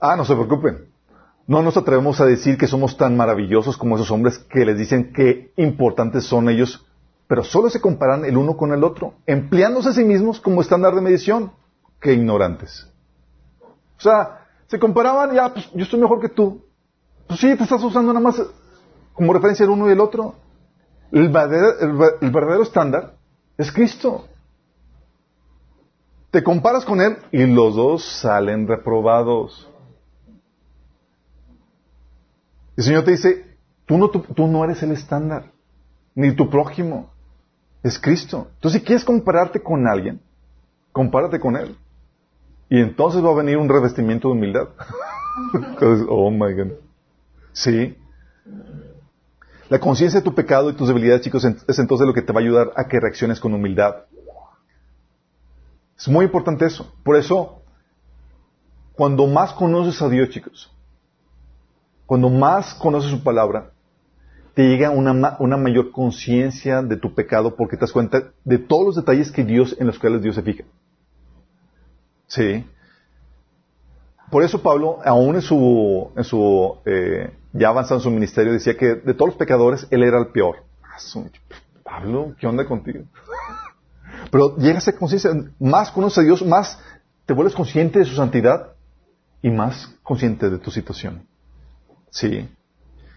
Ah, no se preocupen. No nos atrevemos a decir que somos tan maravillosos como esos hombres que les dicen qué importantes son ellos pero solo se comparan el uno con el otro, empleándose a sí mismos como estándar de medición. ¡Qué ignorantes! O sea, se comparaban, ya, pues yo estoy mejor que tú. Pues sí, te estás usando nada más como referencia el uno y el otro. El el verdadero estándar es Cristo. Te comparas con Él y los dos salen reprobados. El Señor te dice, tú no, tú no eres el estándar, ni tu prójimo es Cristo. Entonces, si quieres compararte con alguien, compárate con Él. Y entonces va a venir un revestimiento de humildad. oh my God. Sí. La conciencia de tu pecado y tus debilidades, chicos, es entonces lo que te va a ayudar a que reacciones con humildad. Es muy importante eso. Por eso, cuando más conoces a Dios, chicos, cuando más conoces su palabra, te llega una, una mayor conciencia de tu pecado porque te das cuenta de todos los detalles que Dios, en los cuales Dios se fija. Sí. Por eso Pablo, aún en su, en su eh, ya avanzado en su ministerio, decía que de todos los pecadores, él era el peor. Ah, Pablo, ¿qué onda contigo? Pero llega a conciencia, más conoces a Dios, más te vuelves consciente de su santidad y más consciente de tu situación. Sí.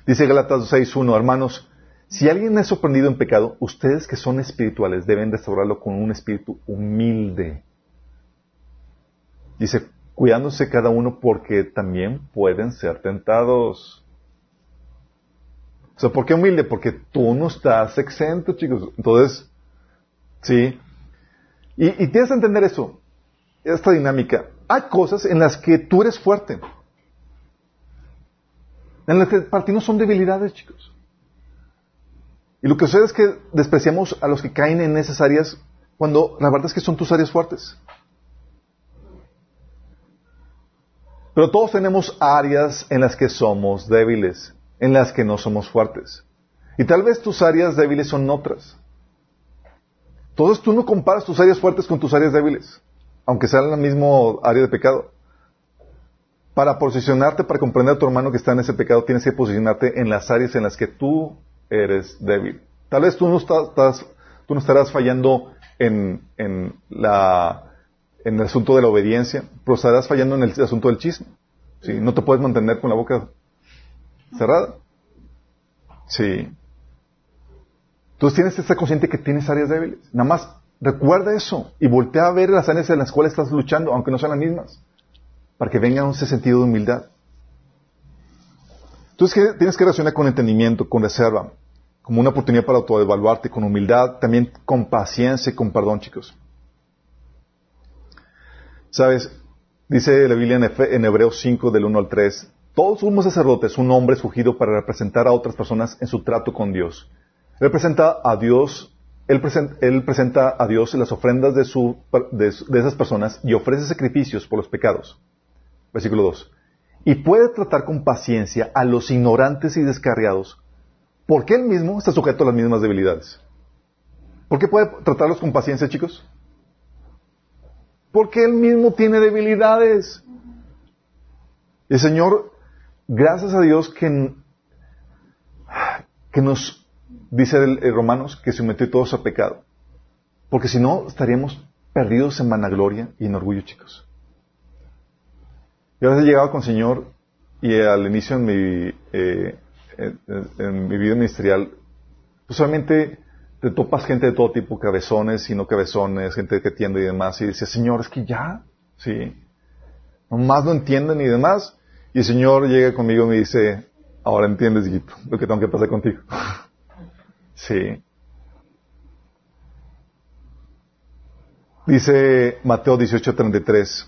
Dice Galatas 6.1, hermanos, si alguien es sorprendido en pecado, ustedes que son espirituales deben restaurarlo con un espíritu humilde. Dice, cuidándose cada uno porque también pueden ser tentados. O sea, ¿por qué humilde? Porque tú no estás exento, chicos. Entonces, sí. Y, y tienes que entender eso. esta dinámica. Hay cosas en las que tú eres fuerte. En las que para ti no son debilidades, chicos. Y lo que sucede es que despreciamos a los que caen en esas áreas cuando la verdad es que son tus áreas fuertes. Pero todos tenemos áreas en las que somos débiles, en las que no somos fuertes. Y tal vez tus áreas débiles son otras. Entonces tú no comparas tus áreas fuertes con tus áreas débiles, aunque sean la misma área de pecado. Para posicionarte, para comprender a tu hermano que está en ese pecado, tienes que posicionarte en las áreas en las que tú eres débil. Tal vez tú no, estás, estarás fallando en, en, la, en el asunto de la obediencia, pero estarás fallando en el asunto del chisme. ¿sí? No te puedes mantener con la boca cerrada. Sí. Tú tienes que estar consciente que tienes áreas débiles. Nada más recuerda eso y voltea a ver las áreas en las cuales estás luchando, aunque no sean las mismas, para que venga ese sentido de humildad. Entonces tienes que reaccionar con entendimiento, con reserva, como una oportunidad para autoevaluarte, con humildad, también con paciencia y con perdón, chicos. Sabes, dice la Biblia en Hebreos 5 del 1 al 3, todos somos sacerdotes, un hombre escogido para representar a otras personas en su trato con Dios. Él presenta a Dios, él, presenta, a Dios las ofrendas de, de, esas personas y ofrece sacrificios por los pecados. Versículo 2. Y puede tratar con paciencia a los ignorantes y descarriados, porque él mismo está sujeto a las mismas debilidades. ¿Por qué puede tratarlos con paciencia, chicos? Porque él mismo tiene debilidades. El Señor, gracias a Dios que, que nos dice el, Romanos, que sometió todos a pecado. Porque si no, estaríamos perdidos en vanagloria y en orgullo, chicos. Yo a veces llegaba con el Señor y al inicio en mi, eh, en, mi vida ministerial, pues solamente te topas gente de todo tipo, cabezones y no cabezones, gente que entiende y demás, y dice, Señor, es que ya, sí, nomás no entienden y demás, y el Señor llega conmigo y me dice, ahora entiendes, lo que tengo que pasar contigo. Sí. Dice Mateo 18:33.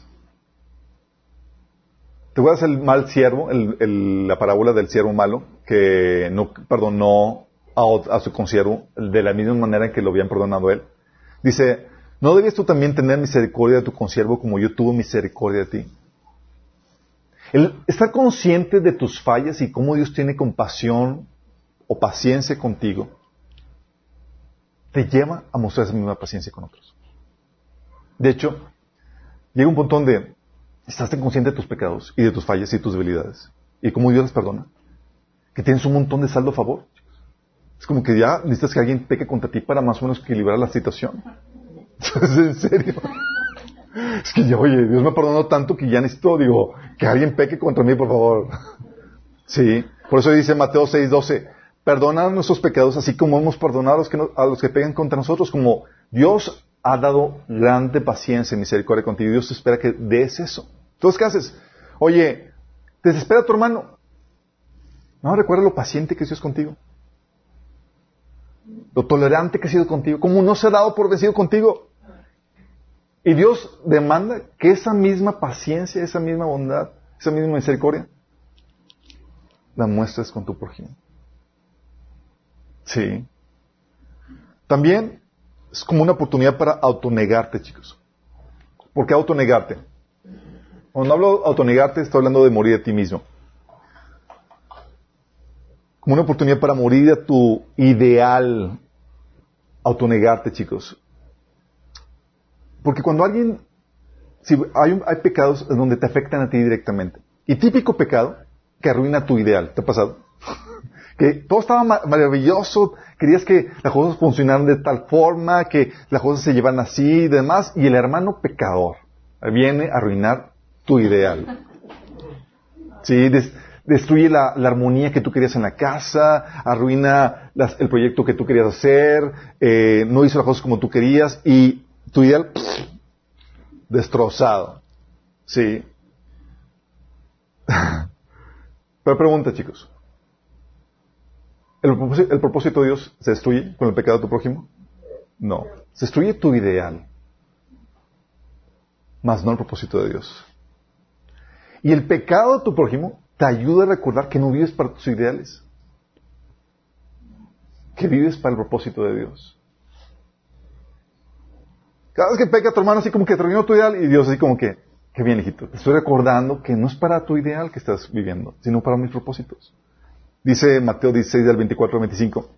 ¿Te acuerdas el mal siervo, la parábola del siervo malo, que no perdonó a, su consiervo de la misma manera que lo habían perdonado él? Dice, ¿no debías tú también tener misericordia de tu consiervo como yo tuve misericordia de ti? El estar consciente de tus fallas y cómo Dios tiene compasión o paciencia contigo te lleva a mostrar esa misma paciencia con otros. De hecho, llega un punto donde estás tan consciente de tus pecados y de tus fallas y tus debilidades y cómo Dios les perdona, que tienes un montón de saldo a favor. Es como que ya necesitas que alguien peque contra ti para más o menos equilibrar la situación. ¿Es en serio? Es que ya, oye, Dios me perdonó tanto que ya necesito, digo, que alguien peque contra mí, por favor. Sí, por eso dice Mateo 6:12, perdona nuestros pecados así como hemos perdonado a los que, pegan contra nosotros, como Dios ha dado grande paciencia y misericordia contigo. Dios espera que des eso. Entonces, ¿qué haces? Oye, ¿te desespera tu hermano? No, recuerda lo paciente que Dios contigo. Lo tolerante que ha sido contigo. Como no se ha dado por vencido contigo. Y Dios demanda que esa misma paciencia, esa misma bondad, esa misma misericordia, la muestres con tu prójimo. Sí. También es como una oportunidad para autonegarte, chicos. ¿Por qué autonegarte? Cuando hablo de autonegarte, estoy hablando de morir a ti mismo. Como una oportunidad para morir a tu ideal. Autonegarte, chicos. Porque cuando alguien, si hay, hay pecados donde te afectan a ti directamente. Y típico pecado que arruina tu ideal. ¿Te ha pasado? que todo estaba maravilloso, querías que las cosas funcionaran de tal forma, que las cosas se llevan así y demás, y el hermano pecador viene a arruinar tu ideal. Sí, destruye la, armonía que tú querías en la casa, arruina el proyecto que tú querías hacer, eh, no hizo las cosas como tú querías y tu ideal destrozado. Sí. Pero pregunta, chicos. ¿El propósito, de Dios se destruye con el pecado de tu prójimo? No. Se destruye tu ideal. más no el propósito de Dios. Y el pecado de tu prójimo te ayuda a recordar que no vives para tus ideales, que vives para el propósito de Dios. Cada vez que peca tu hermano así como que terminó tu ideal y Dios así como que, qué bien hijito, te estoy recordando que no es para tu ideal que estás viviendo, sino para mis propósitos. Dice Mateo 16 del 24 al 25.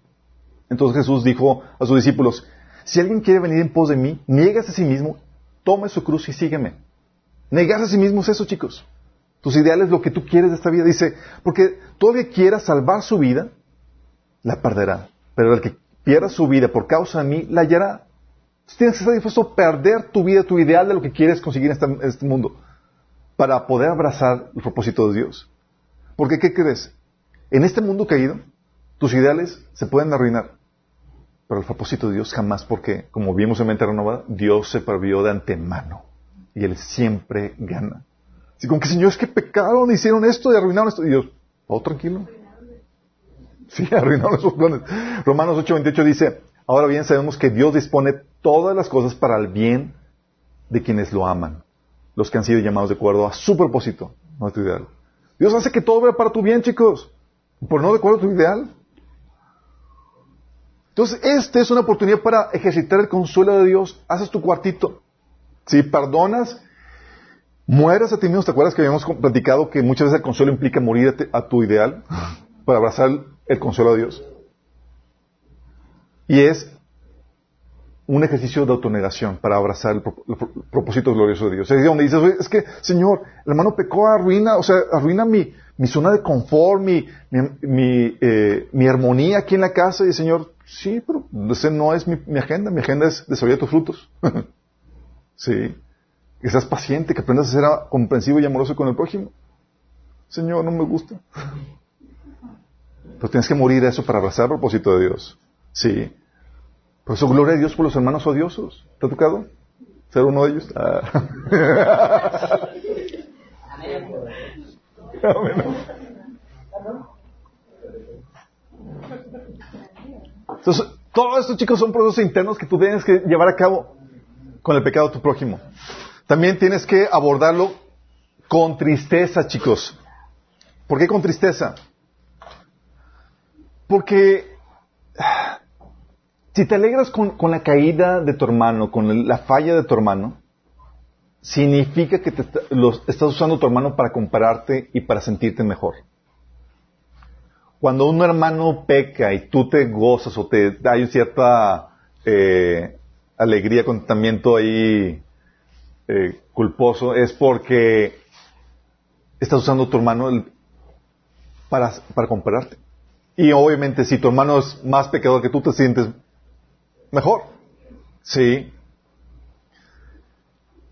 Entonces Jesús dijo a sus discípulos, si alguien quiere venir en pos de mí, niegas a sí mismo, tome su cruz y sígueme. Negarse a sí mismo es eso, chicos. Tus ideales, lo que tú quieres de esta vida. Dice, porque todo el que quiera salvar su vida, la perderá. Pero el que pierda su vida por causa de mí, la hallará. Tienes que estar dispuesto a perder tu vida, tu ideal de lo que quieres conseguir en este mundo, para poder abrazar el propósito de Dios. Porque, ¿qué crees? En este mundo caído, tus ideales se pueden arruinar. Pero el propósito de Dios jamás, porque, como vimos en Mente Renovada, Dios se previó de antemano. Y Él siempre gana. Así como que, Señor, es que pecaron, hicieron esto y arruinaron esto. Y Dios, oh, tranquilo. Sí, arruinaron sus planes. Romanos 8:28 dice, ahora bien sabemos que Dios dispone todas las cosas para el bien de quienes lo aman, los que han sido llamados de acuerdo a su propósito, no a tu ideal. Dios hace que todo vea para tu bien, chicos, por no de acuerdo a tu ideal. Entonces, esta es una oportunidad para ejercitar el consuelo de Dios. Haces tu cuartito. Si perdonas, mueres a ti mismo. ¿Te acuerdas que habíamos platicado que muchas veces el consuelo implica morir a tu ideal para abrazar el consuelo de Dios? Y es un ejercicio de autonegación para abrazar el, propósito glorioso de Dios. Es donde dices, es que, Señor, el hermano pecó, arruina, o sea, arruina mi, zona de confort, mi, eh, mi, armonía aquí en la casa. Y el Señor, sí, pero ese no es mi, agenda. Mi agenda es desarrollar tus frutos. sí. Que seas paciente, que aprendas a ser comprensivo y amoroso con el prójimo. Señor, no me gusta. Pero tienes que morir eso para abrazar el propósito de Dios. Sí. Por eso, gloria a Dios por los hermanos odiosos. ¿Te ha tocado ser uno de ellos? Ah. Entonces, todos estos chicos son procesos internos que tú tienes que llevar a cabo con el pecado de tu prójimo. También tienes que abordarlo con tristeza, chicos. ¿Por qué con tristeza? Porque si te alegras con, la caída de tu hermano, con la falla de tu hermano, significa que te, estás usando tu hermano para compararte y para sentirte mejor. Cuando un hermano peca y tú te gozas o te hay cierta eh, alegría, contentamiento ahí eh, culposo, es porque estás usando tu hermano para, para compararte. Y obviamente si tu hermano es más pecador que tú, te sientes mejor. Sí.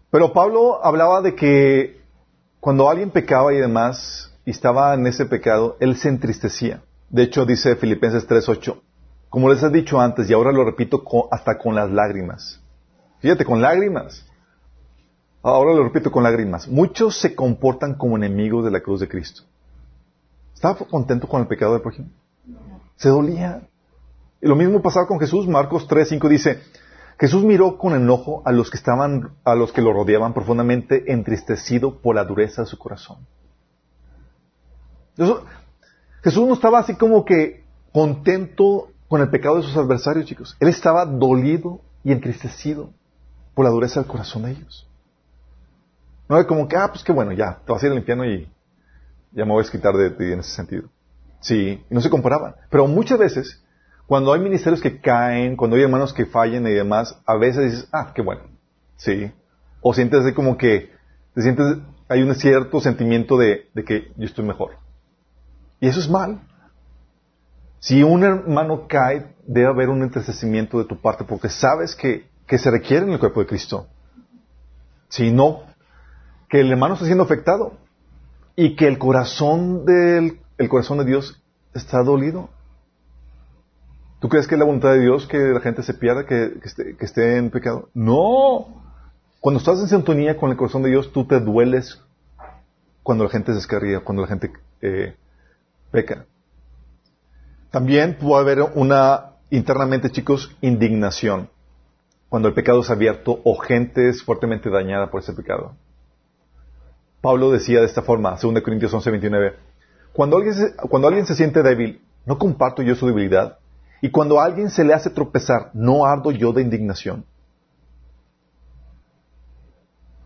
Pero Pablo hablaba de que cuando alguien pecaba y demás, y estaba en ese pecado, él se entristecía. De hecho, dice Filipenses 3.8, como les he dicho antes, y ahora lo repito hasta con las lágrimas. Fíjate, con lágrimas. Ahora lo repito con lágrimas. Muchos se comportan como enemigos de la cruz de Cristo. ¿Estaba contento con el pecado del prójimo? Se dolía. Lo mismo pasaba con Jesús. Marcos 3, 5 dice, Jesús miró con enojo a los que estaban, a los que lo rodeaban profundamente entristecido por la dureza de su corazón. Jesús no estaba así como que contento con el pecado de sus adversarios, chicos. Él estaba dolido y entristecido por la dureza del corazón de ellos. No es como que, ah, pues qué bueno, ya, te vas a ir al infierno y ya me voy a desquitar de ti en ese sentido. Sí, y no se comparaban. Pero muchas veces cuando hay ministerios que caen, cuando hay hermanos que fallen y demás, a veces dices, ah, qué bueno. Sí. O sientes así como que, te sientes, hay un cierto sentimiento de, que yo estoy mejor. Y eso es mal. Si un hermano cae, debe haber un entrecimiento de tu parte porque sabes que, que se requiere en el cuerpo de Cristo. Si no, que el hermano está siendo afectado y que el corazón del el corazón de Dios está dolido. ¿Tú crees que es la voluntad de Dios que la gente se pierda, que, esté, en pecado? No. Cuando estás en sintonía con el corazón de Dios, tú te dueles cuando la gente se descarría, cuando la gente eh, peca. También puede haber una, internamente chicos, indignación. cuando el pecado es abierto o gente es fuertemente dañada por ese pecado. Pablo decía de esta forma, 2 Corintios 11, 29, cuando alguien, cuando alguien se siente débil, ¿no comparto yo su debilidad? Y cuando alguien se le hace tropezar, ¿no ardo yo de indignación?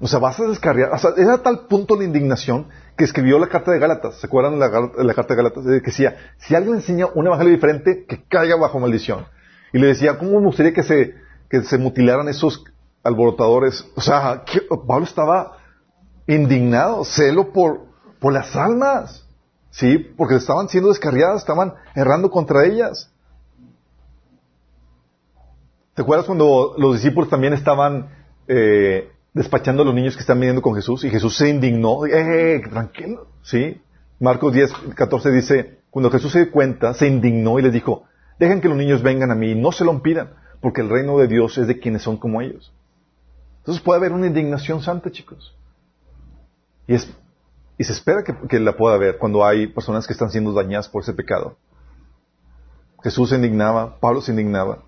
O sea, vas a descarriar. O sea, era tal punto la indignación que escribió la carta de Gálatas. ¿Se acuerdan de la, carta de Gálatas? Que decía, si alguien enseña un evangelio diferente, que caiga bajo maldición. Y le decía, ¿cómo me gustaría que se, que se mutilaran esos alborotadores? O sea, Pablo estaba indignado, celo por, por las almas. ¿Sí? Porque estaban siendo descarriadas, estaban errando contra ellas. ¿Te acuerdas cuando los discípulos también estaban eh, despachando a los niños que están viniendo con Jesús y Jesús se indignó, ¡eh, tranquilo! ¿Sí? Marcos 10, 14 dice, cuando Jesús se dio cuenta, se indignó y les dijo, dejen que los niños vengan a mí y no se lo pidan, porque el reino de Dios es de quienes son como ellos. Entonces puede haber una indignación santa, chicos. Y, es, y se espera que, que la pueda haber cuando hay personas que están siendo dañadas por ese pecado. Jesús se indignaba, Pablo se indignaba.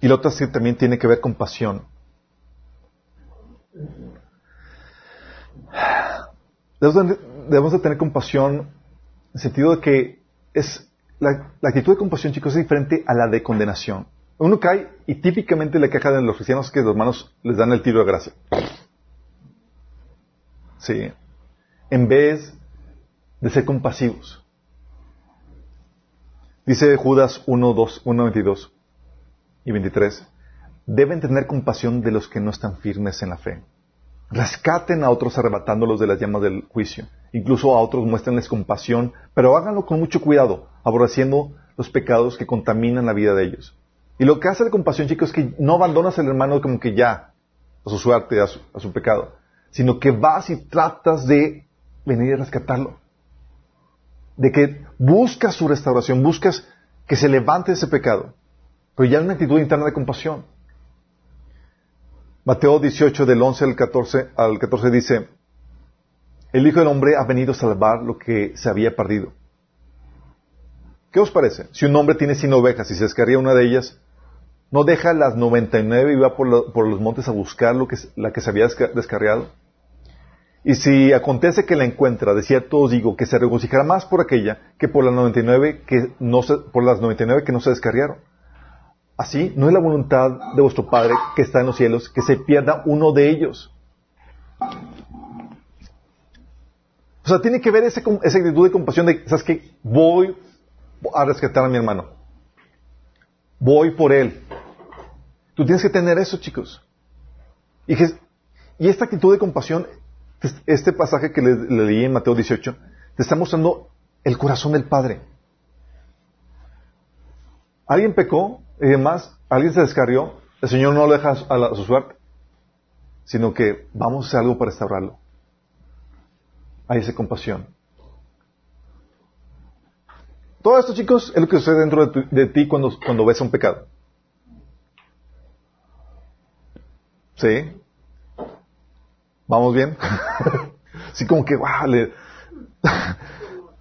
Y la otra también tiene que ver con pasión. Debemos de, tener compasión en el sentido de que es la, actitud de compasión, chicos, es diferente a la de condenación. Uno cae y típicamente le queja de los cristianos que los hermanos les dan el tiro de gracia. Sí. En vez de ser compasivos. Dice Judas 1, 2, 1, 22 y 23 deben tener compasión de los que no están firmes en la fe. Rescaten a otros arrebatándolos de las llamas del juicio. Incluso a otros muéstrenles compasión, pero háganlo con mucho cuidado, aborreciendo los pecados que contaminan la vida de ellos. Y lo que hace la compasión, chicos, es que no abandonas al hermano como que ya, a su suerte, a su, a su pecado, sino que vas y tratas de venir a rescatarlo. De que buscas su restauración, buscas que se levante ese pecado. Pero ya hay una actitud interna de compasión. Mateo 18 del 11 al 14, al 14 dice, el Hijo del Hombre ha venido a salvar lo que se había perdido. ¿Qué os parece? Si un hombre tiene 100 ovejas y se descarría una de ellas, ¿no deja las 99 y va por, por los montes a buscar lo que, la que se había descarriado? Y si acontece que la encuentra, de cierto os digo que se regocijará más por aquella que por las 99 que no se, por las 99 que no se descarriaron. Así no es la voluntad de vuestro Padre que está en los cielos que se pierda uno de ellos. O sea, tiene que ver esa actitud de compasión de, ¿sabes qué? Voy a rescatar a mi hermano. Voy por él. Tú tienes que tener eso, chicos. Y, esta actitud de compasión, este pasaje que le leí en Mateo 18, te está mostrando el corazón del Padre. Alguien pecó, y además, alguien se descarrió, el Señor no lo deja a, su suerte, sino que vamos a hacer algo para restaurarlo. Hay esa compasión. Todo esto, chicos, es lo que sucede dentro de, ti cuando, cuando ves un pecado. ¿Sí? ¿Vamos bien? Así como que, wow,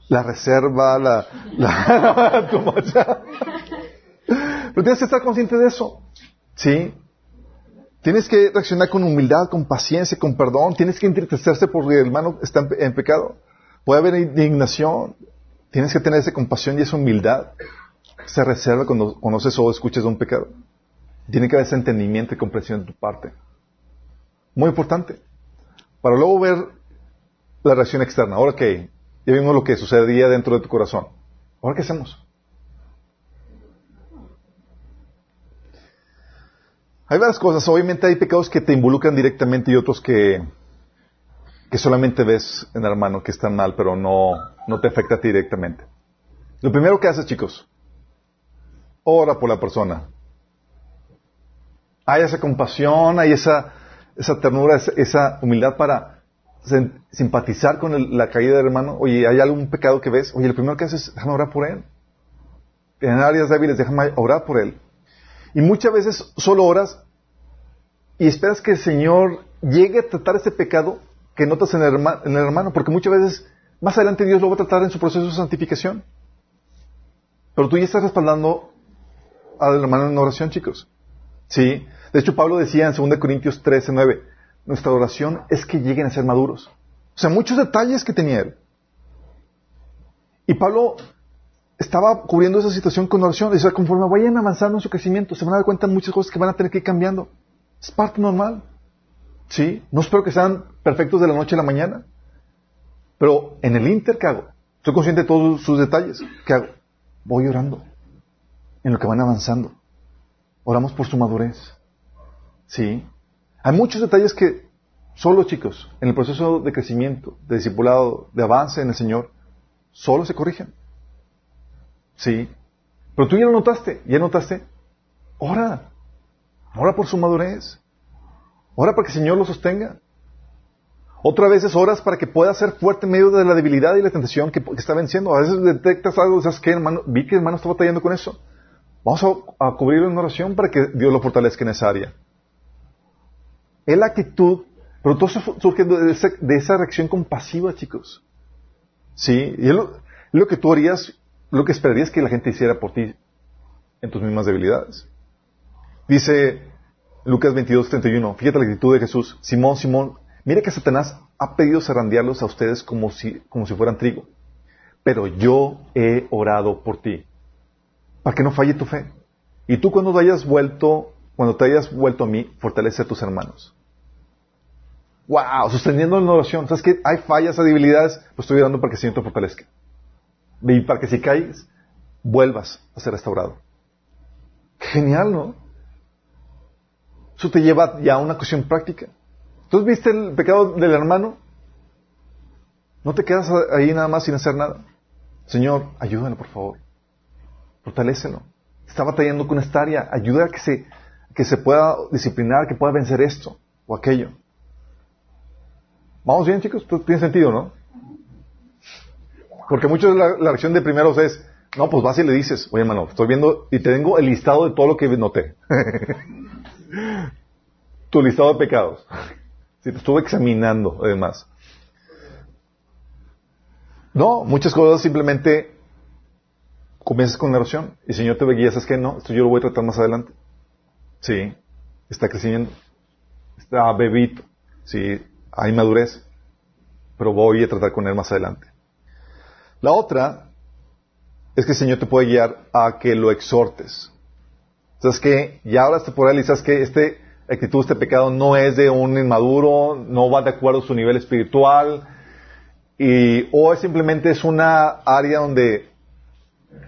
la reserva, la, la, Pero tienes que estar consciente de eso. ¿Sí? Tienes que reaccionar con humildad, con paciencia, con perdón. Tienes que entristecerse porque el hermano está en, pecado. Puede haber indignación. Tienes que tener esa compasión y esa humildad. Esa reserva cuando conoces o escuchas de un pecado. Tiene que haber ese entendimiento y comprensión de tu parte. Muy importante. Para luego ver la reacción externa. Ahora que ya vimos lo que sucedía dentro de tu corazón. ¿Ahora qué hacemos? Hay varias cosas. Obviamente hay pecados que te involucran directamente y otros que, que solamente ves en el hermano que están mal, pero no, no te afecta a ti directamente. Lo primero que haces, chicos, ora por la persona. Hay esa compasión, hay esa, esa ternura, esa, humildad para simpatizar con la caída del hermano. Oye, ¿hay algún pecado que ves? Oye, lo primero que haces es déjame orar por él. En áreas débiles, déjame orar por él. Y muchas veces solo oras y esperas que el Señor llegue a tratar ese pecado que notas en el, hermano, porque muchas veces más adelante Dios lo va a tratar en su proceso de santificación. Pero tú ya estás respaldando al hermano en oración, chicos. Sí. De hecho, Pablo decía en 2 Corintios 13, 9, nuestra oración es que lleguen a ser maduros. O sea, muchos detalles que tenía él. Y Pablo estaba cubriendo esa situación con oración. Dice, conforme vayan avanzando en su crecimiento, se van a dar cuenta de muchas cosas que van a tener que ir cambiando. Es parte normal. Sí. No espero que sean perfectos de la noche a la mañana. Pero en el inter, ¿qué hago? Estoy consciente de todos sus detalles. ¿Qué hago? Voy orando. En lo que van avanzando. Oramos por su madurez. Sí. Hay muchos detalles que solo, chicos, en el proceso de crecimiento, de discipulado, de avance en el Señor, solo se corrigen. Sí. Pero tú ya lo notaste, ya notaste. Ora. Ora por su madurez. Ora para que el Señor lo sostenga. Otra vez es horas para que pueda ser fuerte en medio de la debilidad y la tentación que, está venciendo. A veces detectas algo, ¿sabes qué, hermano? Vi que el hermano está batallando con eso. Vamos a, cubrirlo en oración para que Dios lo fortalezca en esa área. Es la actitud, pero todo surge de, esa, reacción compasiva, chicos. Sí, y lo, que tú harías, lo que esperarías que la gente hiciera por ti en tus mismas debilidades. Dice Lucas 22, 31, fíjate la actitud de Jesús. Simón, Simón, mire que Satanás ha pedido zarandearlos a ustedes como si, como si fueran trigo. Pero yo he orado por ti, para que no falle tu fe. Y tú cuando te hayas vuelto, cuando te hayas vuelto a mí, fortalece a tus hermanos. Wow, sosteniendo la oración. ¿Sabes que Hay fallas, hay debilidades, pues estoy orando para que el Señor te fortalezca. Y para que si caes, vuelvas a ser restaurado. Genial, ¿no? Eso te lleva ya a una cuestión práctica. ¿Tú viste el pecado del hermano? No te quedas ahí nada más sin hacer nada. Señor, ayúdalo, por favor. Fortalécelo. Está batallando con esta área. Ayuda a que se, que se pueda disciplinar, que pueda vencer esto o aquello. ¿Vamos bien, chicos? Tiene sentido, ¿no? Porque muchos la, la reacción de primeros es, no, pues vas y le dices, oye, hermano, estoy viendo y te tengo el listado de todo lo que noté. tu listado de pecados. Si te estuve examinando, además. No, muchas cosas simplemente comienzas con la oración y Señor te guía, ¿sabes que No, esto yo lo voy a tratar más adelante. Sí, está creciendo, está bebito, sí, hay madurez, pero voy a tratar con él más adelante. La otra es que el Señor te puede guiar a que lo exhortes. Sabes que ya hablaste por él y sabes que este actitud, este pecado no es de un inmaduro, no va de acuerdo a su nivel espiritual, y, o simplemente es una área donde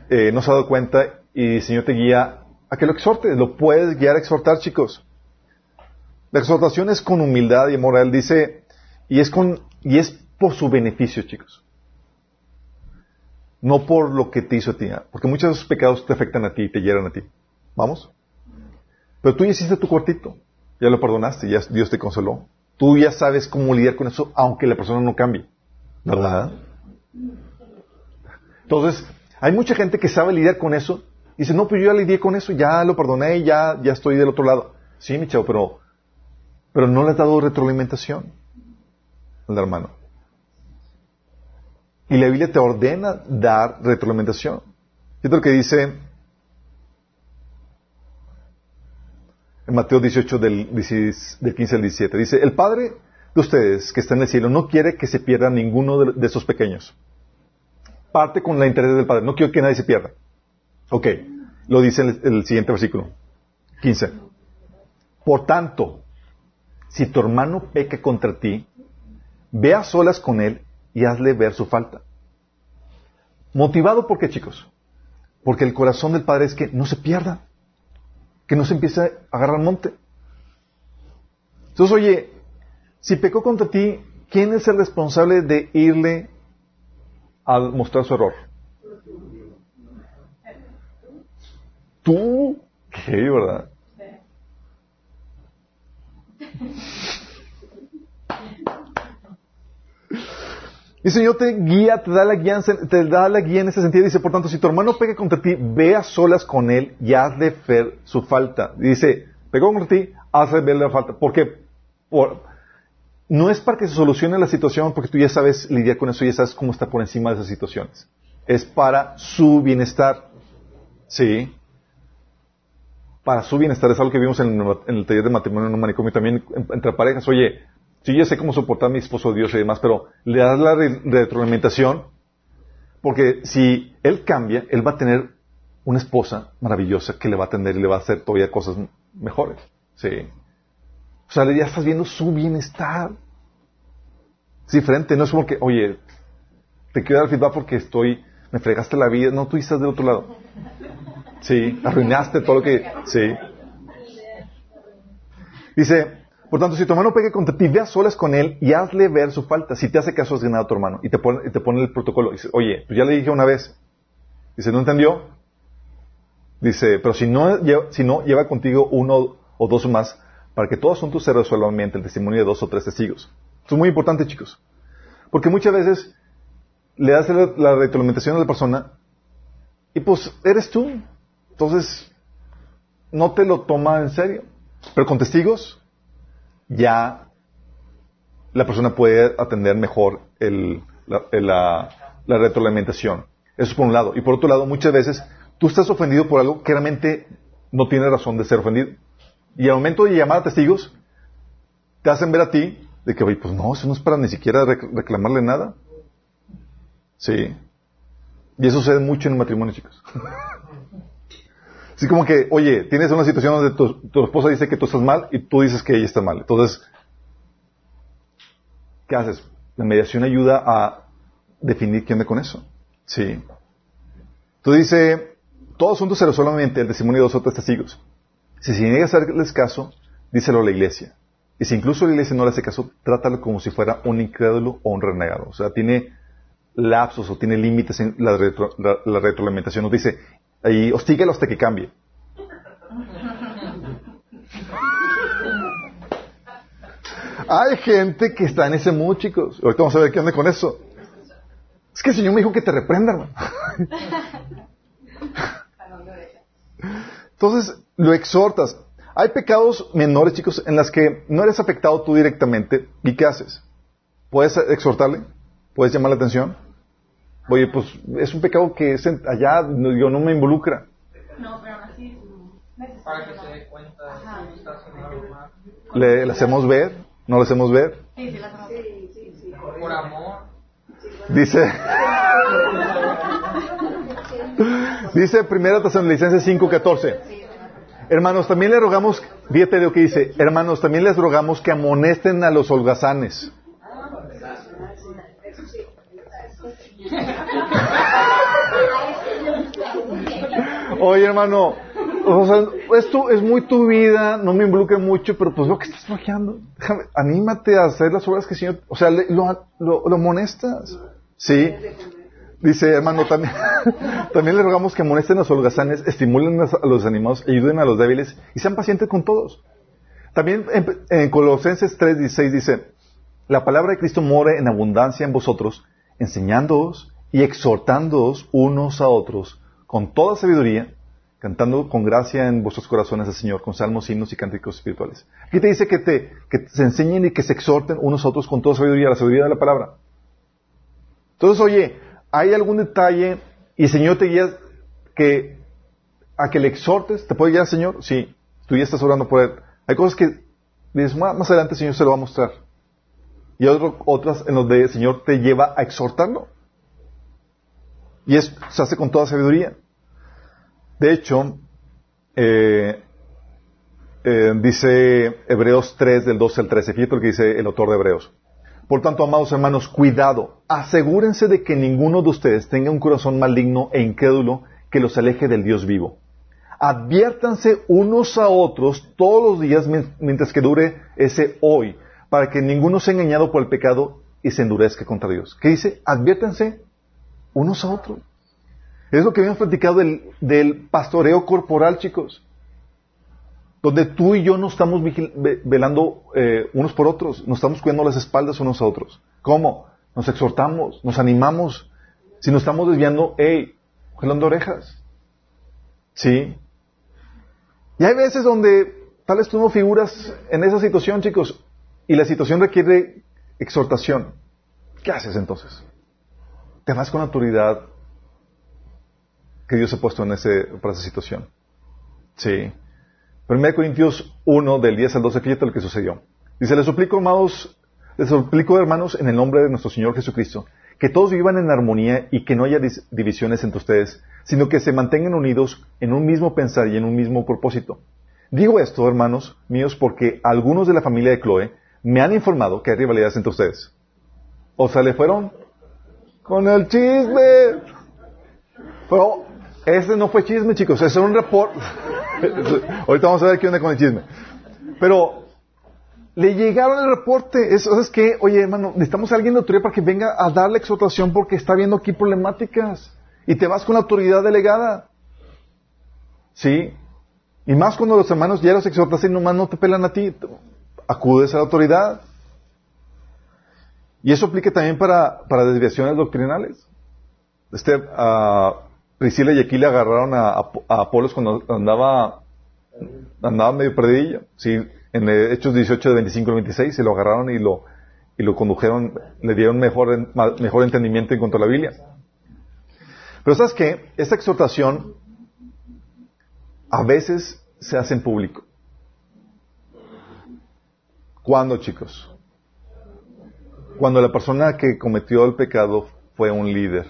eh, no se ha dado cuenta y el Señor te guía a que lo exhortes. Lo puedes guiar a exhortar, chicos. La exhortación es con humildad y amor. Él dice, y es, con, y es por su beneficio, chicos. No por lo que te hizo a ti. ¿ah? Porque muchos de esos pecados te afectan a ti y te hieran a ti. ¿Vamos? Pero tú ya hiciste tu cuartito. Ya lo perdonaste, ya Dios te consoló. Tú ya sabes cómo lidiar con eso, aunque la persona no cambie. ¿Verdad? Entonces, hay mucha gente que sabe lidiar con eso. Y dice, no, pero yo ya lidié con eso, ya lo perdoné, ya, ya estoy del otro lado. Sí, mi chavo, pero pero no le has dado retroalimentación al hermano. Y la Biblia te ordena dar retroalimentación. Fíjate lo que dice en Mateo 18 del, 15 al 17. Dice, el Padre de ustedes que está en el cielo no quiere que se pierda ninguno de, esos pequeños. Parte con la interés del Padre. No quiero que nadie se pierda. Ok. Lo dice en el siguiente versículo. 15. Por tanto, si tu hermano peca contra ti, ve a solas con él y hazle ver su falta. ¿Motivado por qué, chicos? Porque el corazón del Padre es que no se pierda, que no se empiece a agarrar monte. Entonces, oye, si pecó contra ti, ¿quién es el responsable de irle a mostrar su error? Tú, ¿qué, verdad? Y el Señor te guía, te da la guía, te da la guía en ese sentido. Dice, por tanto, si tu hermano pega contra ti, ve a solas con él y hazle ver su falta. Dice, pegó contra ti, hazle ver la falta. ¿Por qué? no es para que se solucione la situación porque tú ya sabes lidiar con eso, ya sabes cómo está por encima de esas situaciones. Es para su bienestar. ¿Sí? para su bienestar. Es algo que vimos en, el taller de matrimonio en un manicomio también entre parejas. Oye, sí, yo sé cómo soportar a mi esposo Dios y demás, pero le das la retroalimentación porque si él cambia, él va a tener una esposa maravillosa que le va a atender y le va a hacer todavía cosas mejores. Sí. O sea, ya estás viendo su bienestar. Es diferente, no es como que, oye, te quiero dar feedback porque estoy, me fregaste la vida, no, tú estás del otro lado. Sí, arruinaste todo lo que, sí. Dice, por tanto, si tu hermano pegue contra ti, ve solas con él y hazle ver su falta. Si te hace caso, has ganado a tu hermano. Y te pone, te pone el protocolo. Dice, oye, pues ya le dije una vez. Dice, ¿no entendió? Dice, pero si no, si no, lleva contigo uno o dos más para que todo asunto se resuelva mediante el testimonio de dos o tres testigos. Esto es muy importante, chicos. Porque muchas veces le das la, la retroalimentación a la persona y pues eres tú. Entonces, no te lo toma en serio. Pero con testigos, ya la persona puede atender mejor el, la, la, retroalimentación. Eso es por un lado. Y por otro lado, muchas veces tú estás ofendido por algo que realmente no tiene razón de ser ofendido. Y al momento de llamar a testigos, te hacen ver a ti de que, pues no, eso no es para ni siquiera reclamarle nada. Sí. Y eso sucede mucho en un matrimonio, chicos. Así como que, oye, tienes una situación donde tu, esposa dice que tú estás mal y tú dices que ella está mal. Entonces, ¿qué haces? La mediación ayuda a definir quién onda con eso. Sí. Entonces dice, todo asunto se resuelve mediante el testimonio de dos o tres testigos. Si se niega a hacerles caso, díselo a la iglesia. Y si incluso la iglesia no le hace caso, trátalo como si fuera un incrédulo o un renegado. O sea, tiene lapsos o tiene límites en la, la retroalimentación. Nos dice, y hostíguelo hasta que cambie. Hay gente que está en ese mood, chicos. Ahorita vamos a ver qué anda con eso. Es que el Señor me dijo que te reprenda, hermano. Entonces, lo exhortas. Hay pecados menores, chicos, en las que no eres afectado tú directamente. ¿Y qué haces? ¿Puedes exhortarle? ¿Puedes llamar la atención? Oye, pues es un pecado que es allá, yo no me involucra. No, pero así para que se dé cuenta ¿Le, ¿Le, hacemos ver? ¿No le hacemos ver? Sí, sí, la hacemos sí, sí, sí. Por amor. Dice, dice primera Tesalonicenses 5.14. Hermanos, también le rogamos, fíjate de lo que dice, hermanos, también les rogamos que amonesten a los holgazanes Oye, hermano, o sea, esto es muy tu vida, no me involucre mucho, pero pues lo que estás flaqueando, anímate a hacer las obras que el Señor, o sea, lo, lo, lo. Sí. Dice, hermano, también, también le rogamos que amonesten a los holgazanes, estimulen a los animados, ayuden a los débiles y sean pacientes con todos. También en, en Colosenses 3.16 dice, la palabra de Cristo more en abundancia en vosotros, enseñándoos y exhortándoos unos a otros con toda sabiduría, cantando con gracia en vuestros corazones al Señor, con salmos, himnos y cánticos espirituales. Aquí te dice que, te, que se enseñen y que se exhorten unos a otros con toda sabiduría, la sabiduría de la palabra. Entonces, oye, ¿hay algún detalle y el Señor te guía que, a que le exhortes? ¿Te puede guiar, Señor? Sí, tú ya estás orando por Él. Hay cosas que dices, más, adelante el Señor se lo va a mostrar. Y otras en donde el Señor te lleva a exhortarlo. Y se hace con toda sabiduría. De hecho, eh, eh, dice Hebreos 3 del 12 al 13, fíjate lo que dice el autor de Hebreos. Por tanto, amados hermanos, cuidado, asegúrense de que ninguno de ustedes tenga un corazón maligno e incrédulo que los aleje del Dios vivo. Adviértanse unos a otros todos los días mientras que dure ese hoy, para que ninguno sea engañado por el pecado y se endurezca contra Dios. ¿Qué dice? Adviértanse unos a otros. Es lo que habíamos platicado del, pastoreo corporal, chicos. Donde tú y yo no estamos velando eh, unos por otros, nos estamos cuidando las espaldas unos a otros. ¿Cómo? Nos exhortamos, nos animamos. Si nos estamos desviando, hey, jalando orejas. ¿Sí? Y hay veces donde tal vez tú no figuras en esa situación, chicos, y la situación requiere exhortación. ¿Qué haces entonces? te vas con la autoridad que Dios ha puesto en ese, para esa situación. Sí. 1 Corintios 1, del 10 al 12, fíjate lo que sucedió. Dice, les suplico, amados, les suplico, hermanos, en el nombre de nuestro Señor Jesucristo, que todos vivan en armonía y que no haya divisiones entre ustedes, sino que se mantengan unidos en un mismo pensar y en un mismo propósito. Digo esto, hermanos míos, porque algunos de la familia de Chloe me han informado que hay rivalidades entre ustedes. O sea, le fueron con el chisme. Pero ese no fue chisme, chicos, ese es un reporte. Ahorita vamos a ver qué onda con el chisme. Pero le llegaron el reporte. Eso es que, oye, hermano, necesitamos a alguien de autoridad para que venga a dar la exhortación porque está viendo aquí problemáticas. Y te vas con la autoridad delegada. ¿Sí? Y más cuando los hermanos ya los exhortas y nomás no te pelan a ti, acudes a la autoridad. Y eso aplica también para, para desviaciones doctrinales. Este, a Priscila y Aquila agarraron a, a, Apolos cuando andaba, andaba medio perdidillo. Sí, en Hechos 18 de 25 al 26 se lo agarraron y lo, y lo condujeron, le dieron mejor, mejor entendimiento en cuanto a la Biblia. Pero sabes qué? Esta exhortación a veces se hace en público. ¿Cuándo, chicos? Cuando la persona que cometió el pecado fue un líder.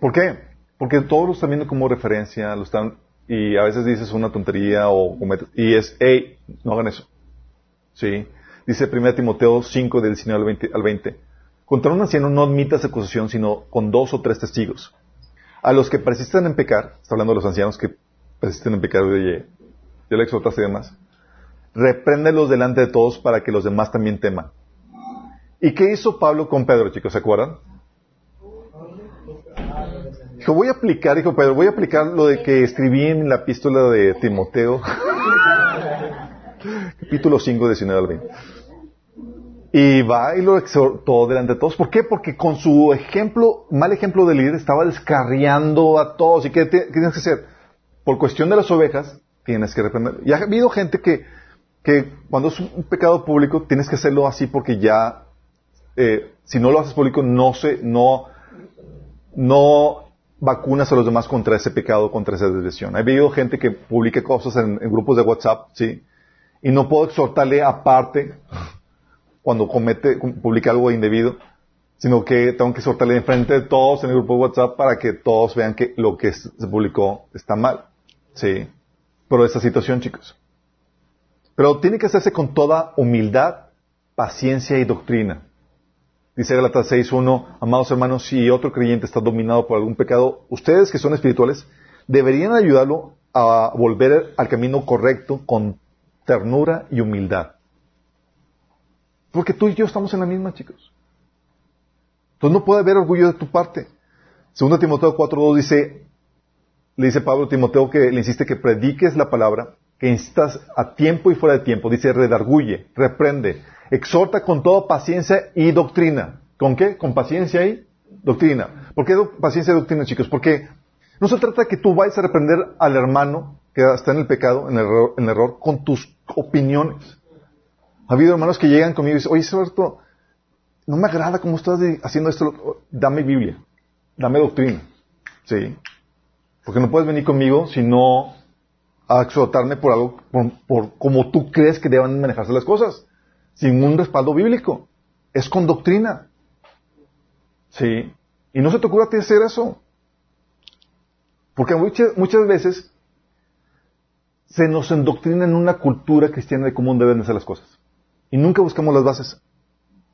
¿Por qué? Porque todos lo están viendo como referencia, lo están y a veces dices una tontería o y es, hey, no hagan eso. ¿Sí? Dice 1 Timoteo 5 del 19 al 20. Contra un anciano no admitas acusación sino con dos o tres testigos. A los que persisten en pecar, está hablando de los ancianos que persisten en pecar, oye, ya le exhortaste y demás, repréndelos delante de todos para que los demás también teman. ¿Y qué hizo Pablo con Pedro, chicos? ¿Se acuerdan? Dijo, voy a aplicar, dijo Pedro, voy a aplicar lo de que escribí en la epístola de Timoteo, capítulo 5, 19 al 20. Y va y lo exhortó delante de todos. ¿Por qué? Porque con su ejemplo, mal ejemplo de líder, estaba descarriando a todos. ¿Y qué, tienes que hacer? Por cuestión de las ovejas, tienes que reprender. Y ha habido gente que, que cuando es un pecado público, tienes que hacerlo así porque ya, eh, si no lo haces público, no se, no, no vacunas a los demás contra ese pecado, contra esa desviación. He habido gente que publica cosas en, grupos de WhatsApp, ¿sí? Y no puedo exhortarle aparte cuando comete, publica algo indebido, sino que tengo que exhortarle en frente de todos en el grupo de WhatsApp para que todos vean que lo que se publicó está mal, ¿sí? Pero esta situación, chicos. Pero tiene que hacerse con toda humildad, paciencia y doctrina. Dice Galatas 6.1, amados hermanos, si otro creyente está dominado por algún pecado, ustedes que son espirituales deberían ayudarlo a volver al camino correcto con ternura y humildad. Porque tú y yo estamos en la misma, chicos. Entonces no puede haber orgullo de tu parte. Segundo Timoteo 4.2 dice, le dice Pablo a Timoteo que le insiste que prediques la palabra, que instas a tiempo y fuera de tiempo. Dice, redarguye, reprende, exhorta con toda paciencia y doctrina. ¿Con qué? Con paciencia y doctrina. ¿Por qué paciencia y doctrina, chicos? Porque no se trata que tú vayas a reprender al hermano que está en el pecado, en el error, en el error con tus opiniones. Ha habido hermanos que llegan conmigo y dicen, oye, Roberto, no me agrada cómo estás haciendo esto, dame Biblia, dame doctrina. ¿Sí? Porque no puedes venir conmigo si no a exhortarme por algo, por, como tú crees que deben manejarse las cosas sin un respaldo bíblico. Es con doctrina. ¿Sí? Y no se te ocurra hacer eso. Porque muchas, muchas veces se nos endoctrina en una cultura cristiana de cómo deben ser las cosas. Y nunca buscamos las bases.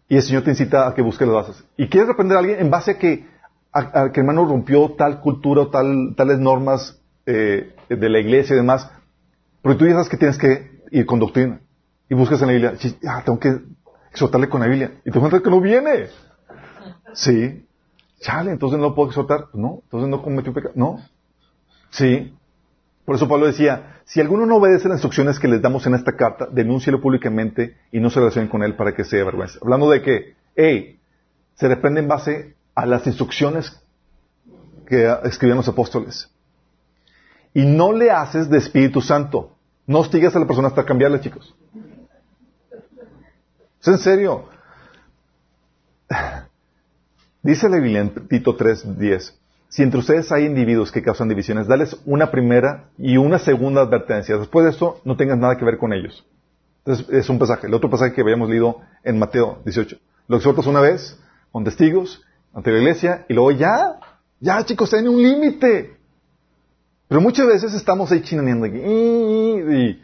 Y el Señor te incita a que busques las bases. Y quieres aprender a alguien en base a que, a, que el hermano rompió tal cultura o tal, tales normas eh, de la iglesia y demás. Porque tú ya sabes que tienes que ir con doctrina y buscas en la Biblia, ah, tengo que exhortarle con la Biblia. Y te encuentras que no viene. Sí. Chale, entonces no puedo exhortar. No, entonces no cometió pecado. No. Sí. Por eso Pablo decía, si alguno no obedece las instrucciones que les damos en esta carta, denúncielo públicamente y no se relacionen con él para que sea vergüenza. Hablando de que, hey, se reprende en base a las instrucciones que escribían los apóstoles. Y no le haces de Espíritu Santo. No hostigas a la persona hasta cambiarle, chicos. ¿Es en serio? Dice la Biblia en Tito 3.10, si entre ustedes hay individuos que causan divisiones, dales una primera y una segunda advertencia. Después de esto, no tengas nada que ver con ellos. Entonces, es un pasaje. El otro pasaje que habíamos leído en Mateo 18. Lo exhortas una vez, con testigos, ante la iglesia, y luego ya, ya chicos, tienen un límite. Pero muchas veces estamos ahí chinaneando aquí, y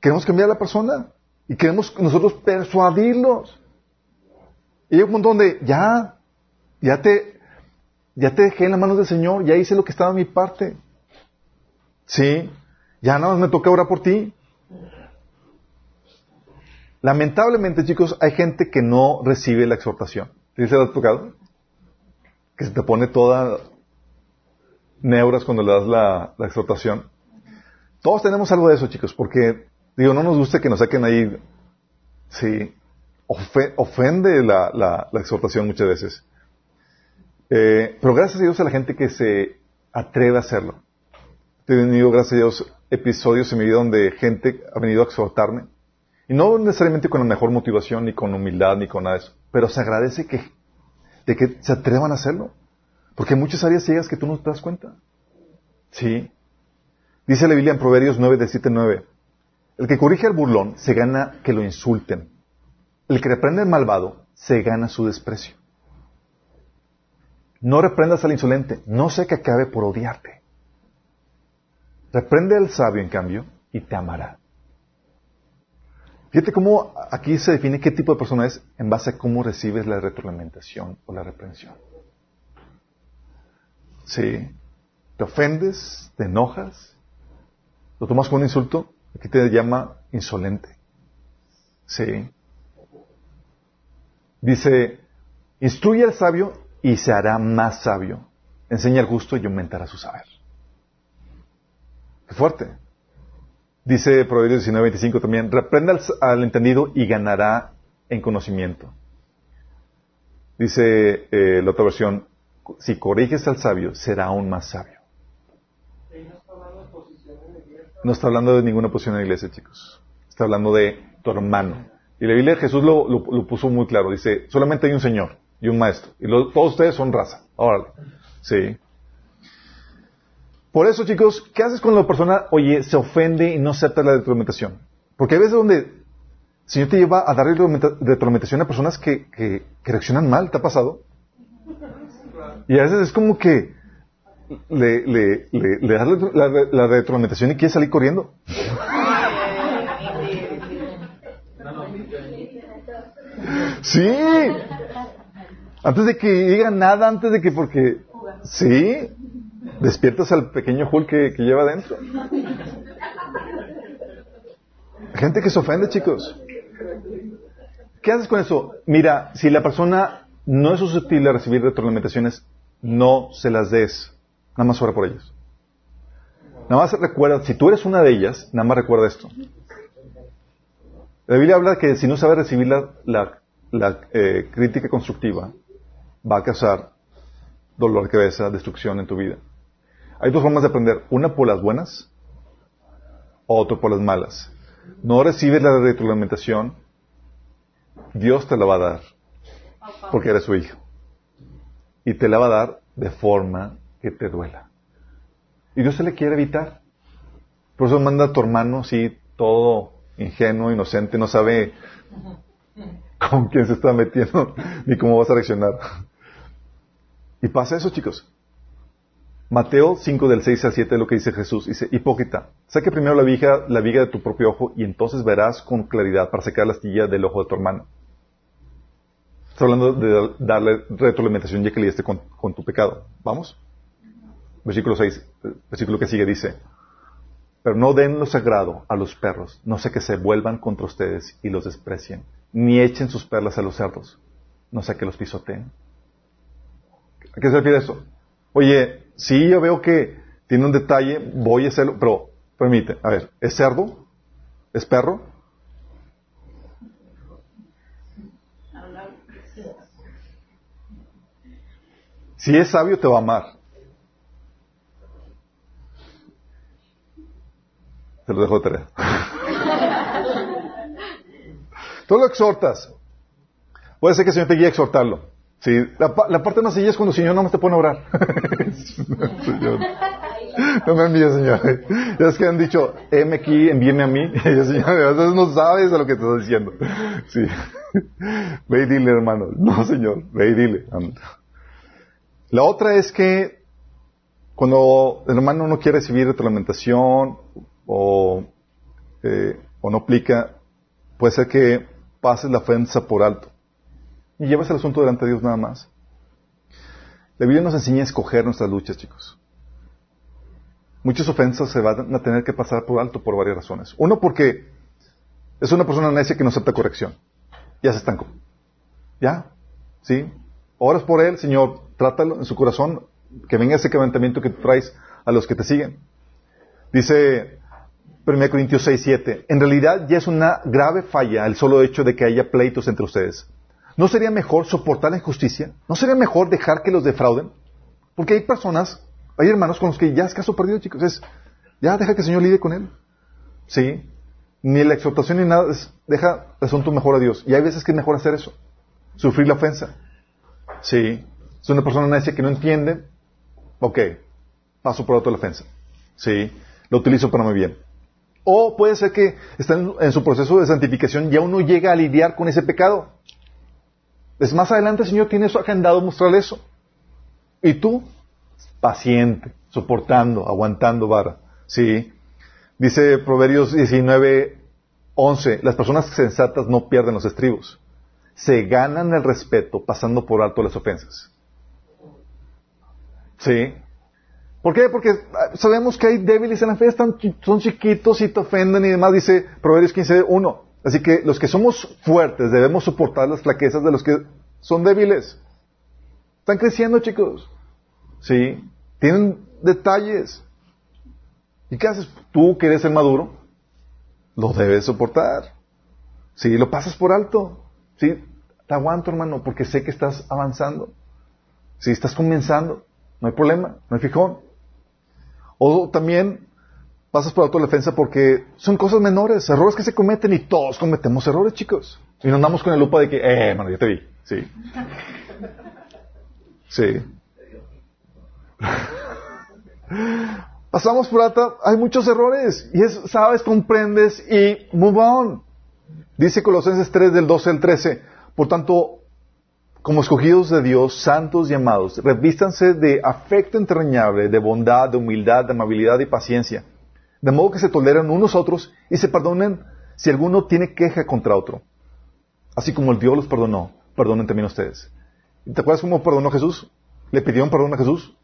queremos cambiar a la persona, y queremos nosotros persuadirlos. Y hay un montón de, ya, ya te, ya te dejé en las manos del Señor, ya hice lo que estaba en mi parte. Sí, ya nada más me toca orar por ti. Lamentablemente, chicos, hay gente que no recibe la exhortación. ¿Sí se ha tocado? Se te pone toda neuras cuando le das la, exhortación. Todos tenemos algo de eso, chicos, porque, digo, no nos gusta que nos saquen ahí. Sí, ofende la, la, exhortación muchas veces. Eh, pero gracias a Dios a la gente que se atreve a hacerlo. He tenido, gracias a Dios, episodios en mi vida donde gente ha venido a exhortarme y no necesariamente con la mejor motivación, ni con humildad, ni con nada de eso. Pero se agradece que, de que se atrevan a hacerlo. Porque hay muchas áreas ciegas que tú no te das cuenta. Sí. Dice la Biblia en Proverbios 9, de 7, 9. El que corrige al burlón se gana que lo insulten. El que reprende al malvado se gana su desprecio. No reprendas al insolente, no sé que acabe por odiarte. Reprende al sabio, en cambio, y te amará. Fíjate cómo aquí se define qué tipo de persona es en base a cómo recibes la retroalimentación o la reprensión. Sí. ¿Te ofendes? ¿Te enojas? ¿Lo tomas como un insulto? Aquí te llama insolente. Sí. Dice, instruye al sabio y se hará más sabio. Enseña al justo y aumentará su saber. Qué fuerte. Dice Proverbios 19:25 también, reprenda al, entendido y ganará en conocimiento. Dice eh, la otra versión, si corriges al sabio, será aún más sabio. No está hablando de ninguna posición en la iglesia, chicos. Está hablando de tu hermano. Y la Biblia Jesús lo, puso muy claro. Dice, solamente hay un Señor y un Maestro. Y todos ustedes son raza. Órale. Sí. Por eso, chicos, ¿qué haces cuando la persona, oye, se ofende y no acepta la retroalimentación? Porque hay veces donde el Señor te lleva a dar retroalimentación a personas que, que, reaccionan mal, ¿te ha pasado? Y a veces es como que le, le, das la, la, retroalimentación y quiere salir corriendo. Sí. Antes de que diga nada, antes de que, porque, sí. Despiertas al pequeño Hulk que, lleva adentro. Gente que se ofende, chicos. ¿Qué haces con eso? Mira, si la persona no es susceptible a recibir retroalimentaciones, no se las des. Nada más ora por ellos. Nada más recuerda, si tú eres una de ellas, nada más recuerda esto. La Biblia habla que si no sabes recibir la, eh, crítica constructiva, va a causar dolor de cabeza, destrucción en tu vida. Hay dos formas de aprender, una por las buenas, otra por las malas. No recibes la retroalimentación, Dios te la va a dar, porque eres su hijo. Y te la va a dar de forma que te duela. Y Dios se le quiere evitar. Por eso manda a tu hermano así, todo ingenuo, inocente, no sabe con quién se está metiendo ni cómo vas a reaccionar. Y pasa eso, chicos. Mateo 5 del 6 al 7 es lo que dice Jesús. Dice, hipócrita, saque primero la viga, la viga de tu propio ojo y entonces verás con claridad para sacar la astilla del ojo de tu hermano. Está hablando de darle retroalimentación ya que le con, con tu pecado. ¿Vamos? Versículo 6, versículo que sigue dice, pero no den lo sagrado a los perros, no sé que se vuelvan contra ustedes y los desprecien, ni echen sus perlas a los cerdos, no sé que los pisoteen. ¿A qué se refiere eso? Oye, sí, yo veo que tiene un detalle, voy a hacerlo, pero permite, a ver, ¿es cerdo? ¿Es perro? Si es sabio, te va a amar. Te lo dejo de. Tú lo exhortas. Puede ser que el Señor te guíe a exhortarlo. Sí, la, la parte más sencilla es cuando el Señor no me te pone a orar. no me envíes, Señor. Ya es que han dicho, heme aquí, envíeme a mí. Y el Señor, a veces no sabes a lo que te está diciendo. Sí. Ve y dile, hermano. No, Señor, ve y dile. La otra es que cuando el hermano no quiere recibir retroalimentación o, eh, o no aplica, puede ser que pases la ofensa por alto y llevas el asunto delante de Dios nada más. La Biblia nos enseña a escoger nuestras luchas, chicos. Muchas ofensas se van a tener que pasar por alto por varias razones. Uno, porque es una persona necia que no acepta corrección. Ya se estancó. ¿Ya? ¿Sí? Oras por él, Señor, trátalo en su corazón, que venga ese quebrantamiento que traes a los que te siguen. Dice 1 Corintios 6, 7. En realidad ya es una grave falla el solo hecho de que haya pleitos entre ustedes. ¿No sería mejor soportar la injusticia? ¿No sería mejor dejar que los defrauden? Porque hay personas, hay hermanos con los que ya es caso perdido, chicos. Es, ya deja que el Señor lide con él. Sí. Ni la exhortación ni nada, deja el mejor a Dios. Y hay veces que es mejor hacer eso. Sufrir la ofensa. Sí. Es una persona necia que no entiende. Ok. Paso por otro la ofensa. Sí. Lo utilizo para muy bien. O puede ser que está en su proceso de santificación ya uno llega a lidiar con ese pecado. Es más adelante el Señor tiene eso agendado mostrarle eso. Y tú, paciente, soportando, aguantando vara. Sí. Dice Proverbios 19, 11, las personas sensatas no pierden los estribos. Se ganan el respeto pasando por alto las ofensas. Sí. ¿Por qué? Porque sabemos que hay débiles en la fe, están, son chiquitos y te ofenden y demás, dice Proverbios 15, 1. Así que los que somos fuertes debemos soportar las flaquezas de los que son débiles. Están creciendo, chicos. Sí. Tienen detalles. ¿Y qué haces? Tú que eres el maduro, lo debes soportar. Sí, lo pasas por alto. Sí, te aguanto, hermano, porque sé que estás avanzando. Sí, estás comenzando. No hay problema, no hay fijón. O también pasas por autodefensa porque son cosas menores, errores que se cometen y todos cometemos errores, chicos. Y nos andamos con el lupa de que, eh, hermano, ya te vi. Sí. Sí. Pasamos por alta, hay muchos errores. Y es, sabes, comprendes y move on. Dice Colosenses 3 del 12 al 13. Por tanto, como escogidos de Dios, santos y amados, revístanse de afecto entrañable, de bondad, de humildad, de amabilidad y paciencia de modo que se toleran unos otros y se perdonen si alguno tiene queja contra otro. Así como el Dios los perdonó, perdonen también ustedes. ¿Te acuerdas cómo perdonó Jesús? ¿Le pidieron perdón a Jesús?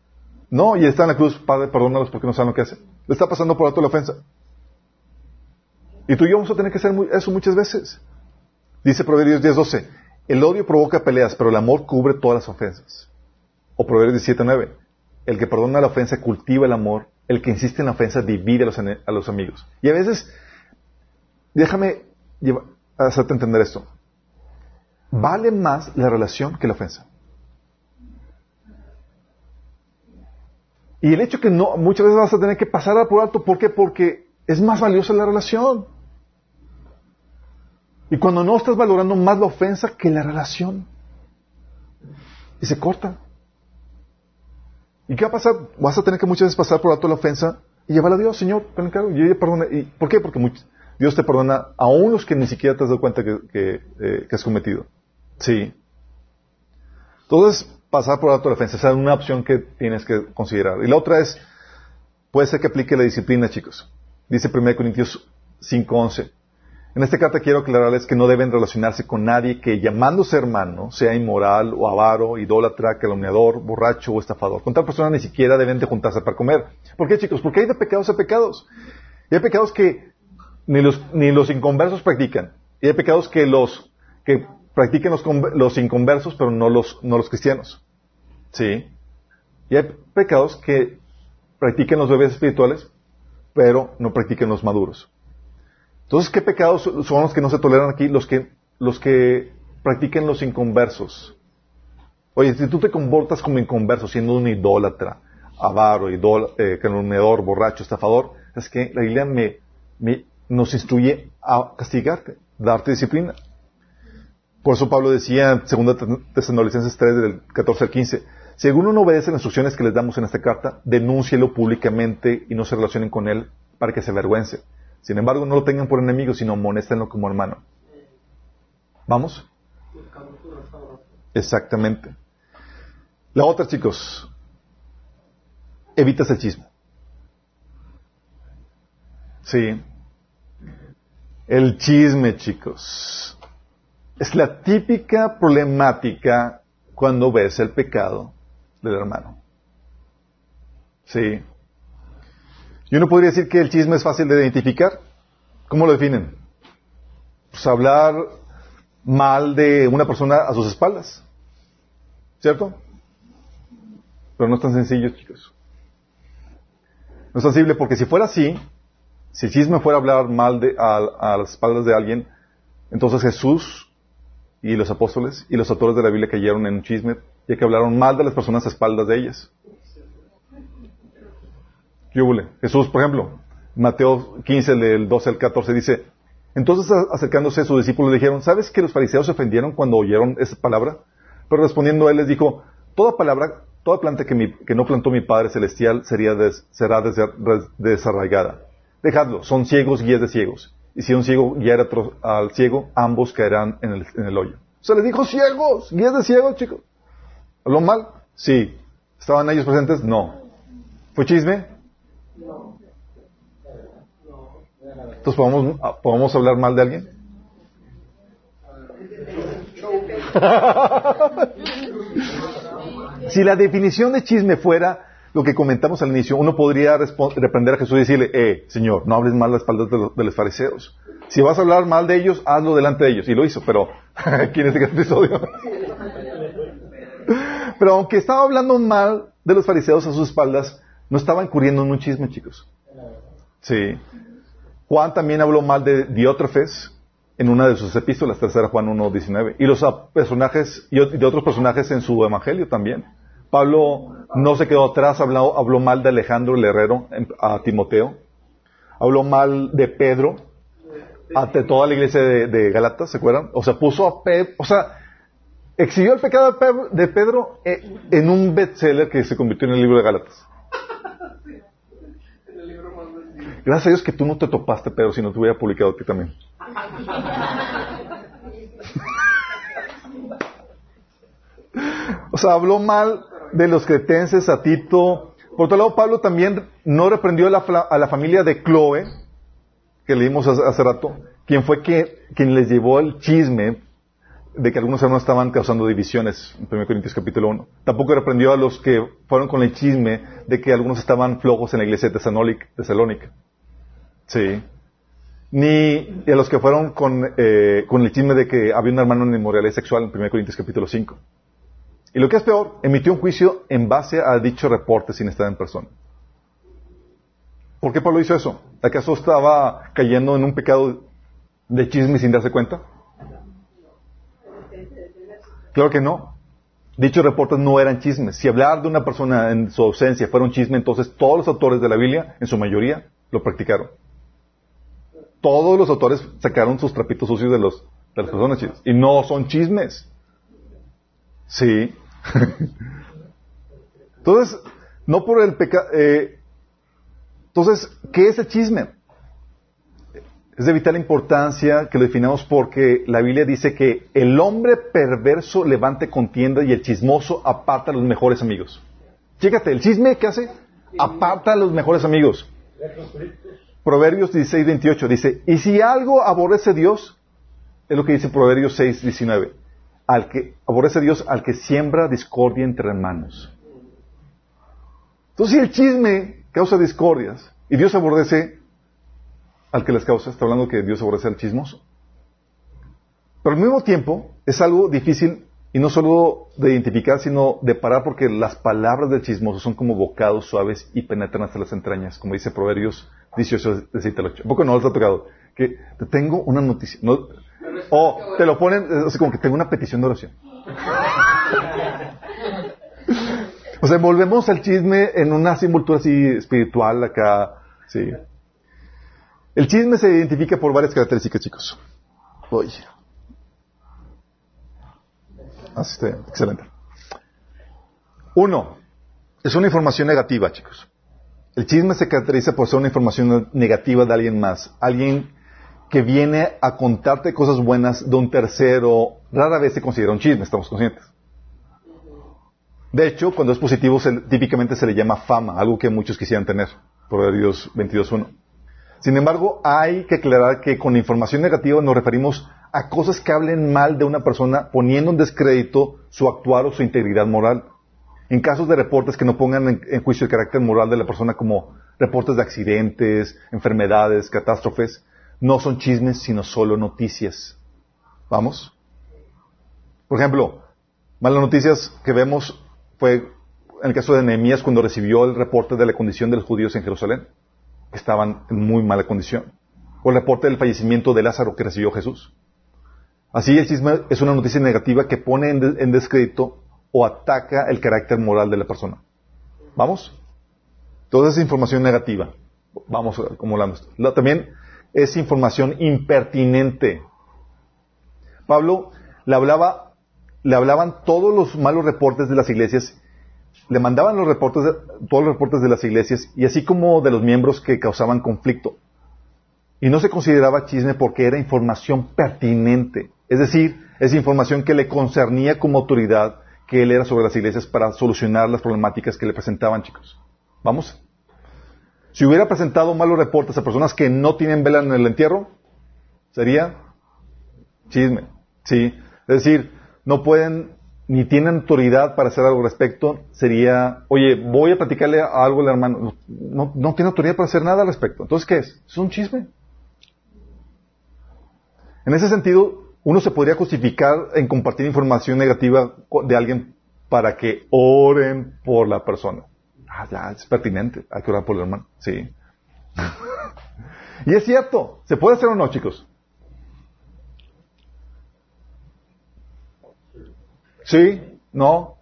No, y está en la cruz, Padre, perdónalos porque no saben lo que hacen. Le está pasando por alto la ofensa. Y tú y yo vamos a tener que hacer eso muchas veces. Dice Proverbios 10.12, el odio provoca peleas, pero el amor cubre todas las ofensas. O Proverbios 17.9, el que perdona la ofensa cultiva el amor el que insiste en la ofensa divide a los, amigos. Y a veces, déjame hacerte entender esto. Vale más la relación que la ofensa. Y el hecho que no, muchas veces vas a tener que pasar por alto, ¿por qué? Porque es más valiosa la relación. Y cuando no estás valorando más la ofensa que la relación, y se corta. ¿Y qué va a pasar? Vas a tener que muchas veces pasar por alto la ofensa y llevar a Dios, Señor, y ella perdona. ¿Y ¿Por qué? Porque Dios te perdona aún los que ni siquiera te has dado cuenta que, eh, que, has cometido. Sí. Entonces, pasar por alto la ofensa es una opción que tienes que considerar. Y la otra es, puede ser que aplique la disciplina, chicos. Dice 1 Corintios 5.11. En esta carta quiero aclararles que no deben relacionarse con nadie que llamándose hermano sea inmoral o avaro, idólatra, calumniador, borracho o estafador. Con tal persona ni siquiera deben de juntarse para comer. ¿Por qué, chicos? Porque hay de pecados a pecados. Y hay pecados que ni los, inconversos practican. Y hay pecados que los que practican los, los inconversos, pero no los, no los cristianos. ¿Sí? Y hay pecados que practican los bebés espirituales, pero no practican los maduros. Entonces, ¿qué pecados son los que no se toleran aquí? Los que, los que practiquen los inconversos. Oye, si tú te comportas como inconverso, siendo un idólatra, avaro, idol, eh, borracho, estafador, es que la Biblia me, nos instruye a castigarte, darte disciplina. Por eso Pablo decía en 2 Tesalonicenses 3, del 14 al 15, si alguno no obedece las instrucciones que les damos en esta carta, denúncielo públicamente y no se relacionen con él para que se avergüence. Sin embargo, no lo tengan por enemigo, sino amonéstenlo como hermano. ¿Vamos? Exactamente. La otra, chicos, evitas el chisme. Sí. El chisme, chicos. Es la típica problemática cuando ves el pecado del hermano. Sí. Y uno podría decir que el chisme es fácil de identificar. ¿Cómo lo definen? Pues hablar mal de una persona a sus espaldas. ¿Cierto? Pero no es tan sencillo, chicos. No es sensible porque si fuera así, si el chisme fuera hablar mal de, a, las espaldas de alguien, entonces Jesús y los apóstoles y los autores de la Biblia cayeron en un chisme, ya que hablaron mal de las personas a espaldas de ellas. Jesús, por ejemplo, Mateo 15, del 12 al 14, dice, entonces acercándose a sus discípulos le dijeron, ¿sabes que los fariseos se ofendieron cuando oyeron esa palabra? Pero respondiendo él les dijo, toda palabra, toda planta que, que no plantó mi Padre Celestial sería será desarraigada. Dejadlo, son ciegos guías de ciegos. Y si un ciego guiara al ciego, ambos caerán en el, en el hoyo. Se les dijo ciegos, guías de ciegos, chicos. ¿Habló mal? Sí. ¿Estaban ellos presentes? No. ¿Fue chisme? Entonces, ¿podemos, ¿podemos hablar mal de alguien? si la definición de chisme fuera lo que comentamos al inicio, uno podría reprender a Jesús y decirle, eh, Señor, no hables mal las espaldas de los, fariseos. Si vas a hablar mal de ellos, hazlo delante de ellos. Y lo hizo, pero aquí en este episodio. pero aunque estaba hablando mal de los fariseos a sus espaldas, no estaba incurriendo en un chisme, chicos. Sí. Juan también habló mal de Diótrefes en una de sus epístolas, tercera Juan 1.19. Y los personajes, y de otros personajes en su evangelio también. Pablo no se quedó atrás, habló, habló mal de Alejandro el Herrero a Timoteo. Habló mal de Pedro ante toda la iglesia de, Galatas, ¿se acuerdan? O sea, puso a Pedro, o sea, exhibió el pecado de Pedro eh, en un bestseller que se convirtió en el libro de Galatas. Gracias a Dios que tú no te topaste, Pedro, si no te hubiera publicado aquí también. o sea, habló mal de los cretenses a Tito. Por otro lado, Pablo también no reprendió a la, familia de Chloe, que leímos hace, rato, quien fue que, quien les llevó el chisme de que algunos hermanos estaban causando divisiones, en 1 Corintios capítulo 1. Tampoco reprendió a los que fueron con el chisme de que algunos estaban flojos en la iglesia de Tesalónica. Sí. Ni a los que fueron con, eh, con el chisme de que había un hermano en inmoralidad sexual en 1 Corintios capítulo 5. Y lo que es peor, emitió un juicio en base a dicho reporte sin estar en persona. ¿Por qué Pablo hizo eso? ¿Acaso estaba cayendo en un pecado de chisme sin darse cuenta? Claro que no. Dichos reportes no eran chismes. Si hablar de una persona en su ausencia fuera un chisme, entonces todos los autores de la Biblia, en su mayoría, lo practicaron. Todos los autores sacaron sus trapitos sucios de, los, de las personas. Y no son chismes. Sí. entonces, no por el pecado. Eh, entonces, ¿qué es el chisme? Es de vital importancia que lo definamos porque la Biblia dice que el hombre perverso levante contienda y el chismoso aparta a los mejores amigos. Fíjate, el chisme ¿qué hace? Aparta a los mejores amigos. Proverbios 16, 28 dice, y si algo aborrece Dios, es lo que dice Proverbios 6, 19 al que aborrece Dios al que siembra discordia entre hermanos. Entonces, si el chisme causa discordias y Dios aborrece al que les causa, está hablando que Dios aborrece al chismoso. Pero al mismo tiempo es algo difícil y no solo de identificar, sino de parar porque las palabras del chismoso son como bocados suaves y penetran hasta las entrañas, como dice Proverbios 18, 17 8. ¿Un poco no les ha tocado? Que te tengo una noticia. No, o te lo ponen, o sea, como que tengo una petición de oración. O sea, volvemos al chisme en una simboltura así espiritual acá. Sí. El chisme se identifica por varias características, chicos. Oye. Excelente. Uno, es una información negativa, chicos. El chisme se caracteriza por ser una información negativa de alguien más. Alguien que viene a contarte cosas buenas de un tercero, rara vez se considera un chisme, estamos conscientes. De hecho, cuando es positivo, típicamente se le llama fama, algo que muchos quisieran tener. Proverbios 22.1. Sin embargo, hay que aclarar que con información negativa nos referimos a cosas que hablen mal de una persona poniendo en descrédito su actuar o su integridad moral. En casos de reportes que no pongan en, juicio el carácter moral de la persona como reportes de accidentes, enfermedades, catástrofes, no son chismes sino solo noticias. ¿Vamos? Por ejemplo, malas noticias que vemos fue en el caso de Nehemías cuando recibió el reporte de la condición de los judíos en Jerusalén, estaban en muy mala condición. O el reporte del fallecimiento de Lázaro que recibió Jesús. Así el chisme es una noticia negativa que pone en, descrédito o ataca el carácter moral de la persona. ¿Vamos? Toda esa información negativa. Vamos acumulando esto. También es información impertinente. Pablo le hablaba, le hablaban todos los malos reportes de las iglesias, le mandaban los reportes, todos los reportes de las iglesias y así como de los miembros que causaban conflicto. Y no se consideraba chisme porque era información pertinente. Es decir, es información que le concernía como autoridad que él era sobre las iglesias para solucionar las problemáticas que le presentaban, chicos. ¿Vamos? Si hubiera presentado malos reportes a personas que no tienen vela en el entierro, sería chisme. Sí. Es decir, no pueden ni tienen autoridad para hacer algo al respecto, sería, oye, voy a platicarle algo al hermano. No, no tiene autoridad para hacer nada al respecto. Entonces, ¿qué es? Es un chisme. En ese sentido, uno se podría justificar en compartir información negativa de alguien para que oren por la persona. Ah, ya, es pertinente. Hay que orar por el hermano. Sí. y es cierto. ¿Se puede hacer o no, chicos? ¿Sí? ¿No?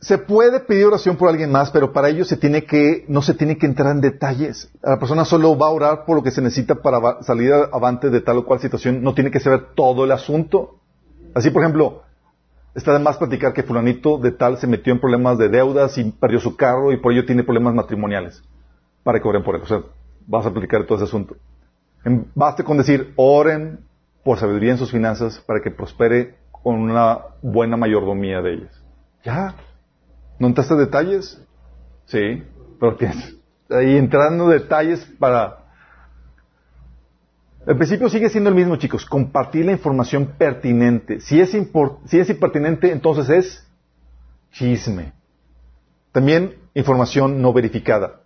Se puede pedir oración por alguien más, pero para ello se tiene que, no se tiene que entrar en detalles. La persona solo va a orar por lo que se necesita para salir avante de tal o cual situación. No tiene que saber todo el asunto. Así, por ejemplo, está de más platicar que fulanito de tal se metió en problemas de deudas y perdió su carro y por ello tiene problemas matrimoniales. Para que oren por él. O sea, vas a platicar todo ese asunto. Baste con decir, oren por sabiduría en sus finanzas para que prospere con una buena mayordomía de ellas. Ya, ¿No entraste detalles? Sí, pero tienes ahí entrando detalles para... El principio sigue siendo el mismo, chicos. Compartir la información pertinente. Si es, si es impertinente, entonces es chisme. También información no verificada.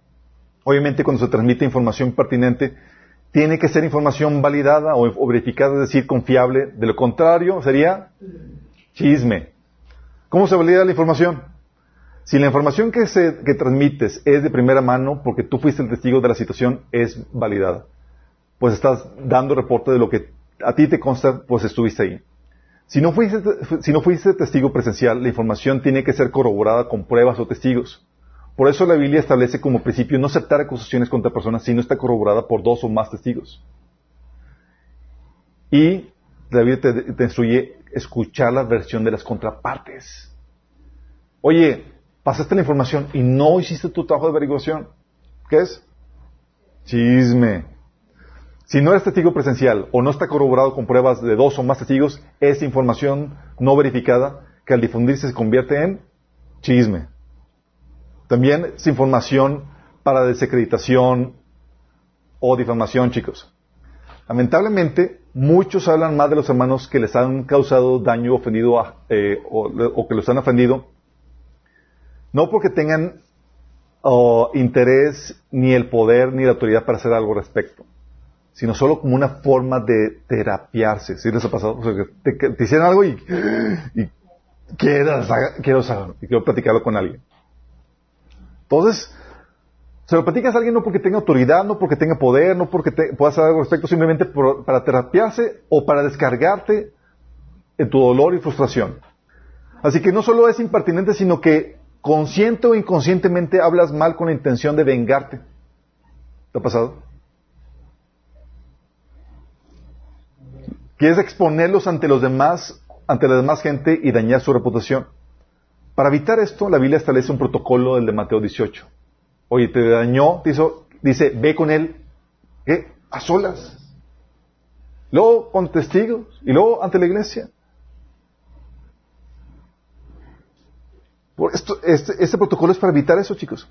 Obviamente, cuando se transmite información pertinente, tiene que ser información validada o, verificada, es decir, confiable. De lo contrario, sería chisme. ¿Cómo se valida la información? Si la información que, se, que transmites es de primera mano porque tú fuiste el testigo de la situación, es validada. Pues estás dando reporte de lo que a ti te consta, pues estuviste ahí. Si no, fuiste, si no fuiste testigo presencial, la información tiene que ser corroborada con pruebas o testigos. Por eso la Biblia establece como principio no aceptar acusaciones contra personas si no está corroborada por dos o más testigos. Y la Biblia te, instruye escuchar la versión de las contrapartes. Oye, pasaste la información y no hiciste tu trabajo de averiguación. ¿Qué es? Chisme. Si no eres testigo presencial o no está corroborado con pruebas de dos o más testigos, es información no verificada que al difundirse se convierte en chisme. También es información para desacreditación o difamación, chicos. Lamentablemente, muchos hablan más de los hermanos que les han causado daño ofendido eh, o, que los han ofendido no porque tengan interés, ni el poder, ni la autoridad para hacer algo al respecto, sino solo como una forma de terapiarse. ¿Sí les ha pasado? Sea, que te, hicieron algo y, y quiero, quiero platicarlo con alguien. Entonces, se lo platicas a alguien no porque tenga autoridad, no porque tenga poder, no porque pueda hacer algo al respecto, simplemente para terapiarse o para descargarte en tu dolor y frustración. Así que no solo es impertinente, sino que consciente o inconscientemente hablas mal con la intención de vengarte. ¿Te ha pasado? Quieres exponerlos ante los demás, ante la demás gente y dañar su reputación. Para evitar esto, la Biblia establece un protocolo del de Mateo 18. Oye, te dañó, te hizo, dice, ve con él, ¿qué? A solas. Luego con testigos y luego ante la iglesia. Por esto, este, este, protocolo es para evitar eso, chicos.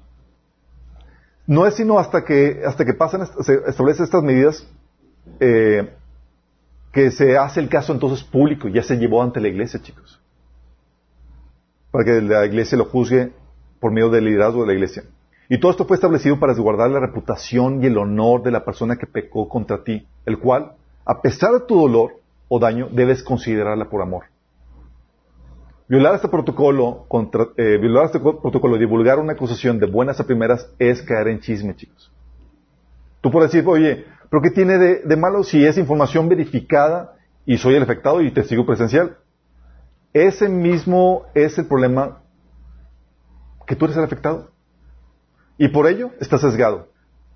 No es sino hasta que, hasta que pasan, se establecen estas medidas, eh, que se hace el caso entonces público, ya se llevó ante la iglesia, chicos. Para que la iglesia lo juzgue por medio del liderazgo de la iglesia. Y todo esto fue establecido para resguardar la reputación y el honor de la persona que pecó contra ti, el cual, a pesar de tu dolor o daño, debes considerarla por amor. Violar este protocolo, contra, eh, violar este protocolo, divulgar una acusación de buenas a primeras es caer en chisme, chicos. Tú puedes decir, oye, ¿pero qué tiene de, malo si es información verificada y soy el afectado y testigo presencial? Ese mismo es el problema que tú eres el afectado. Y por ello estás sesgado,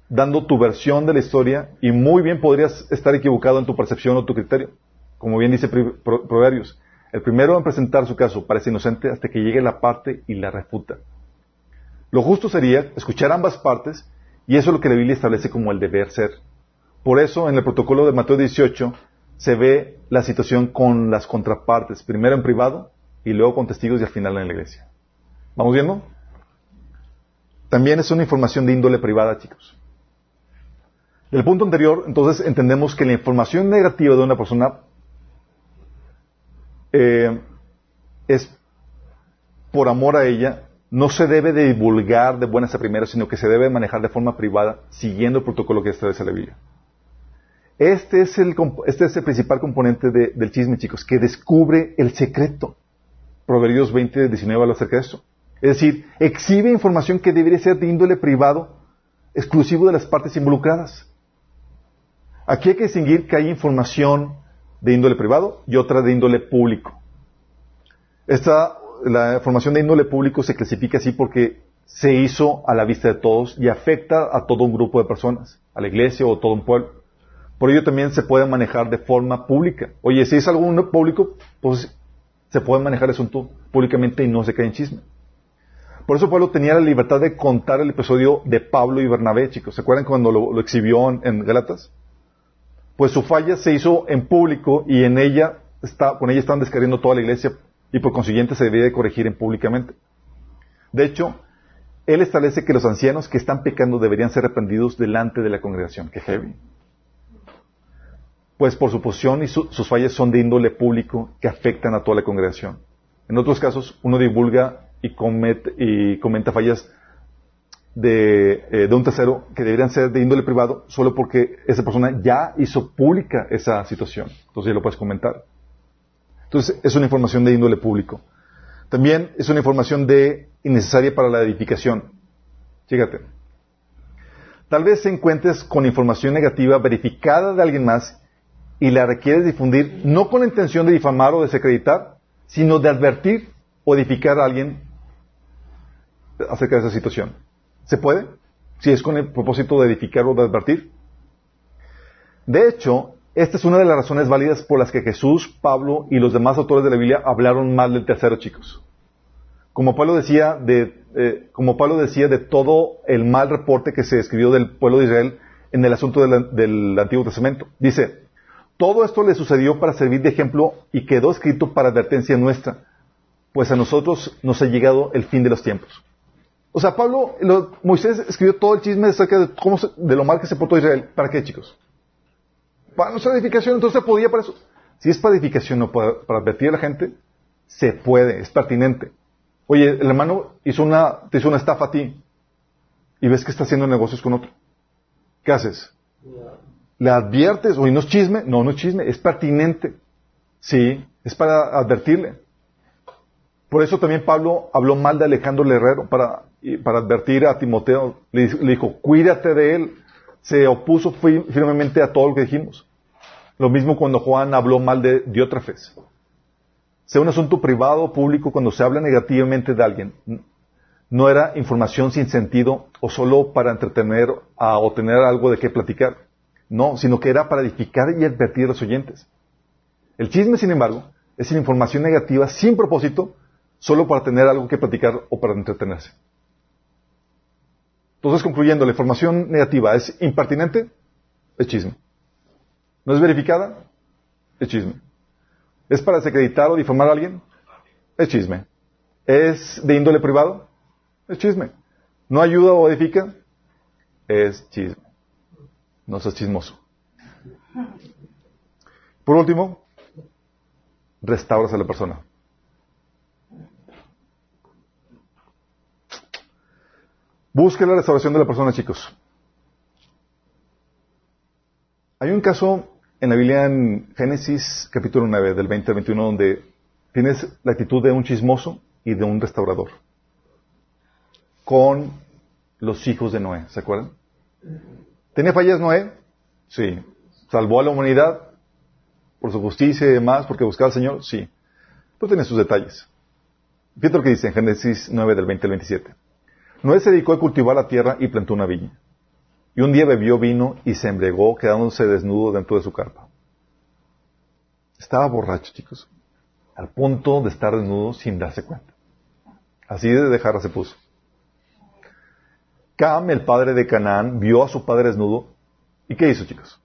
dando tu versión de la historia y muy bien podrías estar equivocado en tu percepción o tu criterio. Como bien dice Proverbios, el primero en presentar su caso parece inocente hasta que llegue la parte y la refuta. Lo justo sería escuchar ambas partes y eso es lo que la Biblia establece como el deber ser. Por eso en el protocolo de Mateo 18 se ve la situación con las contrapartes, primero en privado y luego con testigos y al final en la iglesia. ¿Vamos viendo? También es una información de índole privada, chicos. Del punto anterior, entonces entendemos que la información negativa de una persona eh, es por amor a ella, no se debe de divulgar de buenas a primeras, sino que se debe manejar de forma privada, siguiendo el protocolo que establece la Biblia. Este es el, este es el principal componente del chisme, chicos, que descubre el secreto. Proverbios 20, 19 habla acerca de esto. Es decir, exhibe información que debería ser de índole privado, exclusivo de las partes involucradas. Aquí hay que distinguir que hay información de índole privado y otra de índole público. Esta, la información de índole público se clasifica así porque se hizo a la vista de todos y afecta a todo un grupo de personas, a la iglesia o todo un pueblo. Por ello también se puede manejar de forma pública. Oye, si es algo público, pues se puede manejar eso públicamente y no se cae en chisme. Por eso Pablo tenía la libertad de contar el episodio de Pablo y Bernabé, chicos. ¿Se acuerdan cuando lo, exhibió en, en Galatas? pues su falla se hizo en público y en ella está, con ella estaban descarriendo toda la iglesia y por consiguiente se debía de corregir en públicamente. De hecho, él establece que los ancianos que están pecando deberían ser reprendidos delante de la congregación. ¡Qué heavy! Pues por su posición y sus fallas son de índole público que afectan a toda la congregación. En otros casos, uno divulga y, y comenta fallas de, eh, de, un tercero que deberían ser de índole privado solo porque esa persona ya hizo pública esa situación. Entonces ya lo puedes comentar. Entonces es una información de índole público. También es una información de innecesaria para la edificación. Fíjate. Tal vez se encuentres con información negativa verificada de alguien más y la requieres difundir no con la intención de difamar o desacreditar, sino de advertir o edificar a alguien acerca de esa situación. ¿Se puede? Si es con el propósito de edificar o de advertir. De hecho, esta es una de las razones válidas por las que Jesús, Pablo y los demás autores de la Biblia hablaron mal del tercero, chicos. Como Pablo decía de, eh, como Pablo decía de todo el mal reporte que se escribió del pueblo de Israel en el asunto del Antiguo Testamento. Dice, todo esto le sucedió para servir de ejemplo y quedó escrito para advertencia nuestra, pues a nosotros nos ha llegado el fin de los tiempos. O sea, Pablo, Moisés escribió todo el chisme acerca de, cómo de lo mal que se portó Israel. ¿Para qué, chicos? Para nuestra edificación, entonces podía para eso. Si es para edificación o para, advertir a la gente, se puede, es pertinente. Oye, el hermano hizo una, te hizo una estafa a ti y ves que está haciendo negocios con otro. ¿Qué haces? ¿Le adviertes? Oye, no es chisme. No, no es chisme, es pertinente. Sí, es para advertirle. Por eso también Pablo habló mal de Alejandro Herrero para para advertir a Timoteo, le, dijo, cuídate de él. Se opuso firmemente a todo lo que dijimos. Lo mismo cuando Juan habló mal de Diótrefes. Sea un asunto privado o público, cuando se habla negativamente de alguien, no era información sin sentido o solo para entretener o tener algo de qué platicar. No, sino que era para edificar y advertir a los oyentes. El chisme, sin embargo, es información negativa sin propósito, solo para tener algo que platicar o para entretenerse. Entonces, concluyendo, la información negativa es impertinente, es chisme. ¿No es verificada? Es chisme. ¿Es para desacreditar o difamar a alguien? Es chisme. ¿Es de índole privado? Es chisme. ¿No ayuda o edifica? Es chisme. No seas chismoso. Por último, restauras a la persona. Busque la restauración de la persona, chicos. Hay un caso en la Biblia en Génesis capítulo 9 del 20 al 21 donde tienes la actitud de un chismoso y de un restaurador con los hijos de Noé, ¿se acuerdan? ¿Tenía fallas Noé? Sí. ¿Salvó a la humanidad por su justicia y demás, porque buscaba al Señor? Sí. Pero tiene sus detalles. Fíjate lo que dice en Génesis 9 del 20 al 27. Noé se dedicó a cultivar la tierra y plantó una viña. Y un día bebió vino y se embregó, quedándose desnudo dentro de su carpa. Estaba borracho, chicos. Al punto de estar desnudo sin darse cuenta. Así de dejar se puso. Cam, el padre de Canaán, vio a su padre desnudo. ¿Y qué hizo, chicos?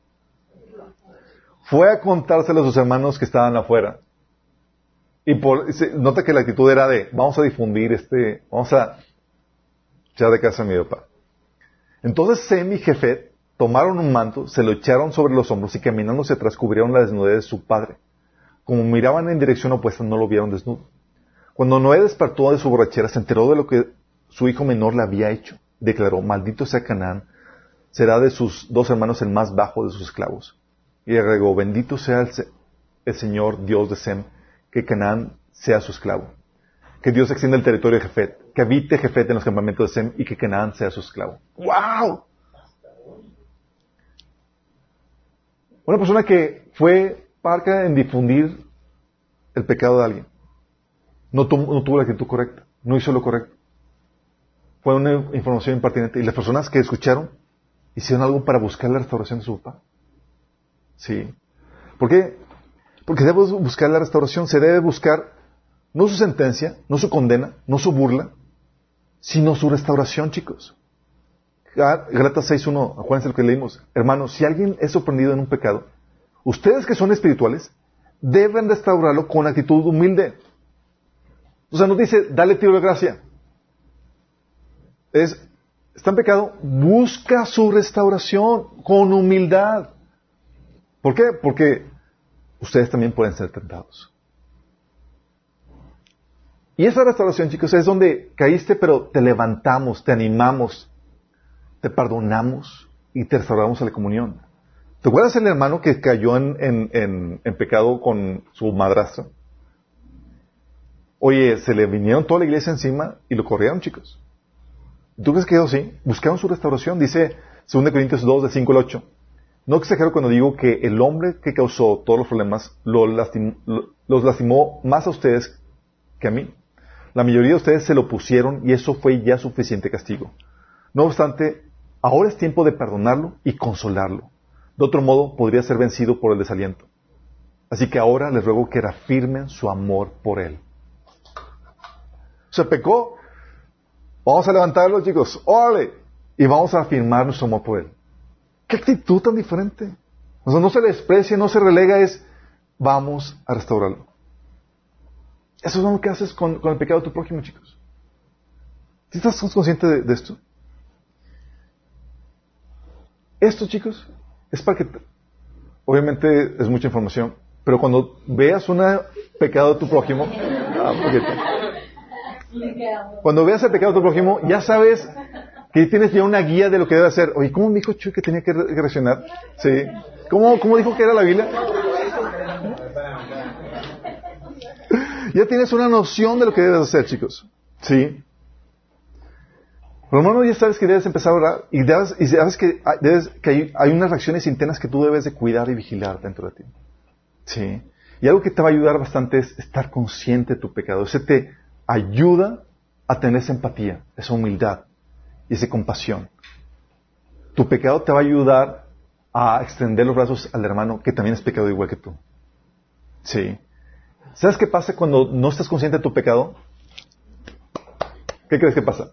Fue a contárselo a sus hermanos que estaban afuera. Y por, nota que la actitud era de, vamos a difundir este, vamos a echar de casa a mi papá. Entonces Sem y Jefet tomaron un manto, se lo echaron sobre los hombros y caminándose atrás cubrieron la desnudez de su padre. Como miraban en dirección opuesta, no lo vieron desnudo. Cuando Noé despertó de su borrachera, se enteró de lo que su hijo menor le había hecho. Declaró, maldito sea Canaán, será de sus dos hermanos el más bajo de sus esclavos. Y agregó, bendito sea el, el Señor Dios de Sem, que Canaán sea su esclavo. Que Dios extienda el territorio de Jefet, que habite Jefet en los campamentos de Sem y que Canaán sea su esclavo. ¡Wow! Una persona que fue parca en difundir el pecado de alguien. No, tuvo la actitud correcta, no hizo lo correcto. Fue una información impertinente. Y las personas que escucharon hicieron algo para buscar la restauración de su papá. Sí. ¿Por qué? Porque debemos buscar la restauración, se debe buscar no su sentencia, no su condena, no su burla, sino su restauración, chicos. Galatas 6.1, acuérdense lo que leímos. Hermanos, si alguien es sorprendido en un pecado, ustedes que son espirituales, deben restaurarlo con actitud humilde. O sea, no dice, dale tiro de gracia. Es, está en pecado, busca su restauración con humildad. ¿Por qué? Porque ustedes también pueden ser tentados. Y esa restauración, chicos, es donde caíste, pero te levantamos, te animamos, te perdonamos y te restauramos a la comunión. ¿Te acuerdas el hermano que cayó en, en pecado con su madrastra? Oye, se le vinieron toda la iglesia encima y lo corrieron, chicos. ¿Tú crees que quedó así? Buscaron su restauración. Dice 2 Corintios 2, de 5 al 8. No exagero cuando digo que el hombre que causó todos los problemas los lastimó más a ustedes que a mí. La mayoría de ustedes se lo pusieron y eso fue ya suficiente castigo. No obstante, ahora es tiempo de perdonarlo y consolarlo. De otro modo, podría ser vencido por el desaliento. Así que ahora les ruego que reafirmen su amor por él. Se pecó. Vamos a levantarlo, chicos. ¡Órale! Y vamos a afirmar nuestro amor por Él. ¿Qué actitud tan diferente? O sea, no se le desprecia, no se relega, es vamos a restaurarlo. Eso es lo que haces con, el pecado de tu prójimo, chicos. ¿Sí estás consciente de, esto? Esto, chicos, es para que, obviamente es mucha información, pero cuando veas un pecado de tu prójimo, ah, cuando veas el pecado de tu prójimo, ya sabes que tienes ya una guía de lo que debe hacer. Oye, ¿cómo me dijo Chuy que tenía que reaccionar? Sí. ¿Cómo, ¿Cómo dijo que era la Biblia? ya tienes una noción de lo que debes hacer, chicos. Sí. Por ya sabes que debes empezar a orar y, sabes que, hay, unas reacciones internas que tú debes de cuidar y vigilar dentro de ti. Sí. Y algo que te va a ayudar bastante es estar consciente de tu pecado. Ese te, ayuda a tener esa empatía, esa humildad y esa compasión. Tu pecado te va a ayudar a extender los brazos al hermano que también es pecado igual que tú. Sí. ¿Sabes qué pasa cuando no estás consciente de tu pecado? ¿Qué crees que pasa?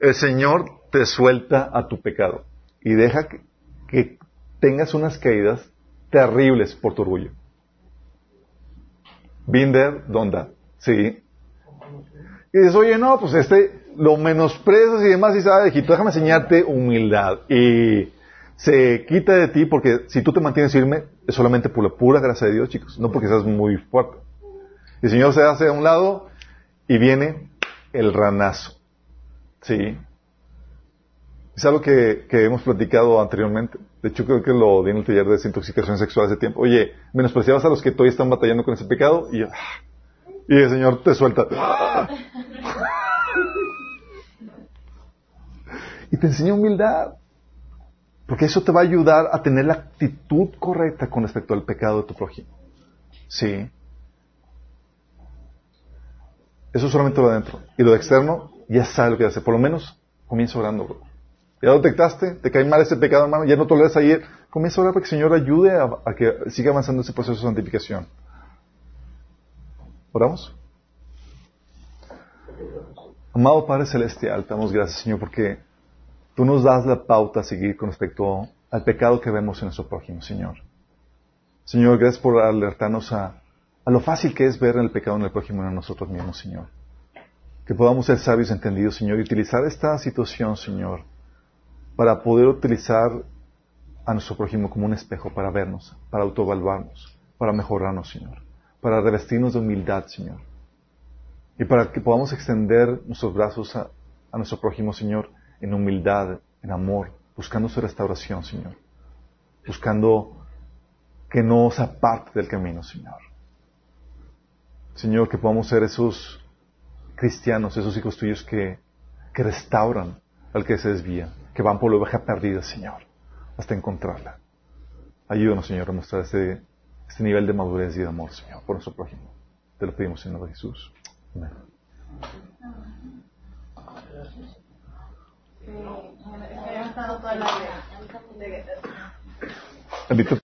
El Señor te suelta a tu pecado y deja que, que tengas unas caídas terribles por tu orgullo. Binder, donda. Sí. Y dices, oye, no, pues este, lo menosprecias y demás, y sabes, hijito, déjame enseñarte humildad. Y se quita de ti porque si tú te mantienes firme, es solamente por la pura gracia de Dios, chicos, no porque seas muy fuerte. El Señor se hace a un lado y viene el ranazo. Sí. Es algo que, que hemos platicado anteriormente. De hecho, creo que lo di en el taller de desintoxicación sexual hace tiempo. Oye, menospreciabas a los que todavía están batallando con ese pecado y, ah, y el Señor te suelta. y te enseña humildad. Porque eso te va a ayudar a tener la actitud correcta con respecto al pecado de tu prójimo. Sí. Eso solamente va adentro. Y lo de externo, ya sabes lo que hace. Por lo menos, comienza orando, bro. Ya lo detectaste, te cae mal ese pecado, hermano, ya no toleras ayer. Comienza a orar para que el Señor ayude a, a que siga avanzando ese proceso de santificación. ¿Oramos? Amado Padre Celestial, damos gracias, Señor, porque tú nos das la pauta a seguir con respecto al pecado que vemos en nuestro prójimo, Señor. Señor, gracias por alertarnos a, a lo fácil que es ver el pecado en el prójimo en nosotros mismos, Señor. Que podamos ser sabios entendidos, Señor, y utilizar esta situación, Señor, para poder utilizar a nuestro prójimo como un espejo para vernos, para autoevaluarnos, para mejorarnos, Señor, para revestirnos de humildad, Señor, y para que podamos extender nuestros brazos a, a nuestro prójimo, Señor, en humildad, en amor, buscando su restauración, Señor, buscando que no se aparte del camino, Señor. Señor, que podamos ser esos cristianos, esos hijos tuyos que, que restauran al que se desvía, que van por la oveja perdida, Señor, hasta encontrarla. Ayúdanos, Señor, a mostrar este, este nivel de madurez y de amor, Señor, por nuestro prójimo. Te lo pedimos en nombre de Jesús. Amén. Bendito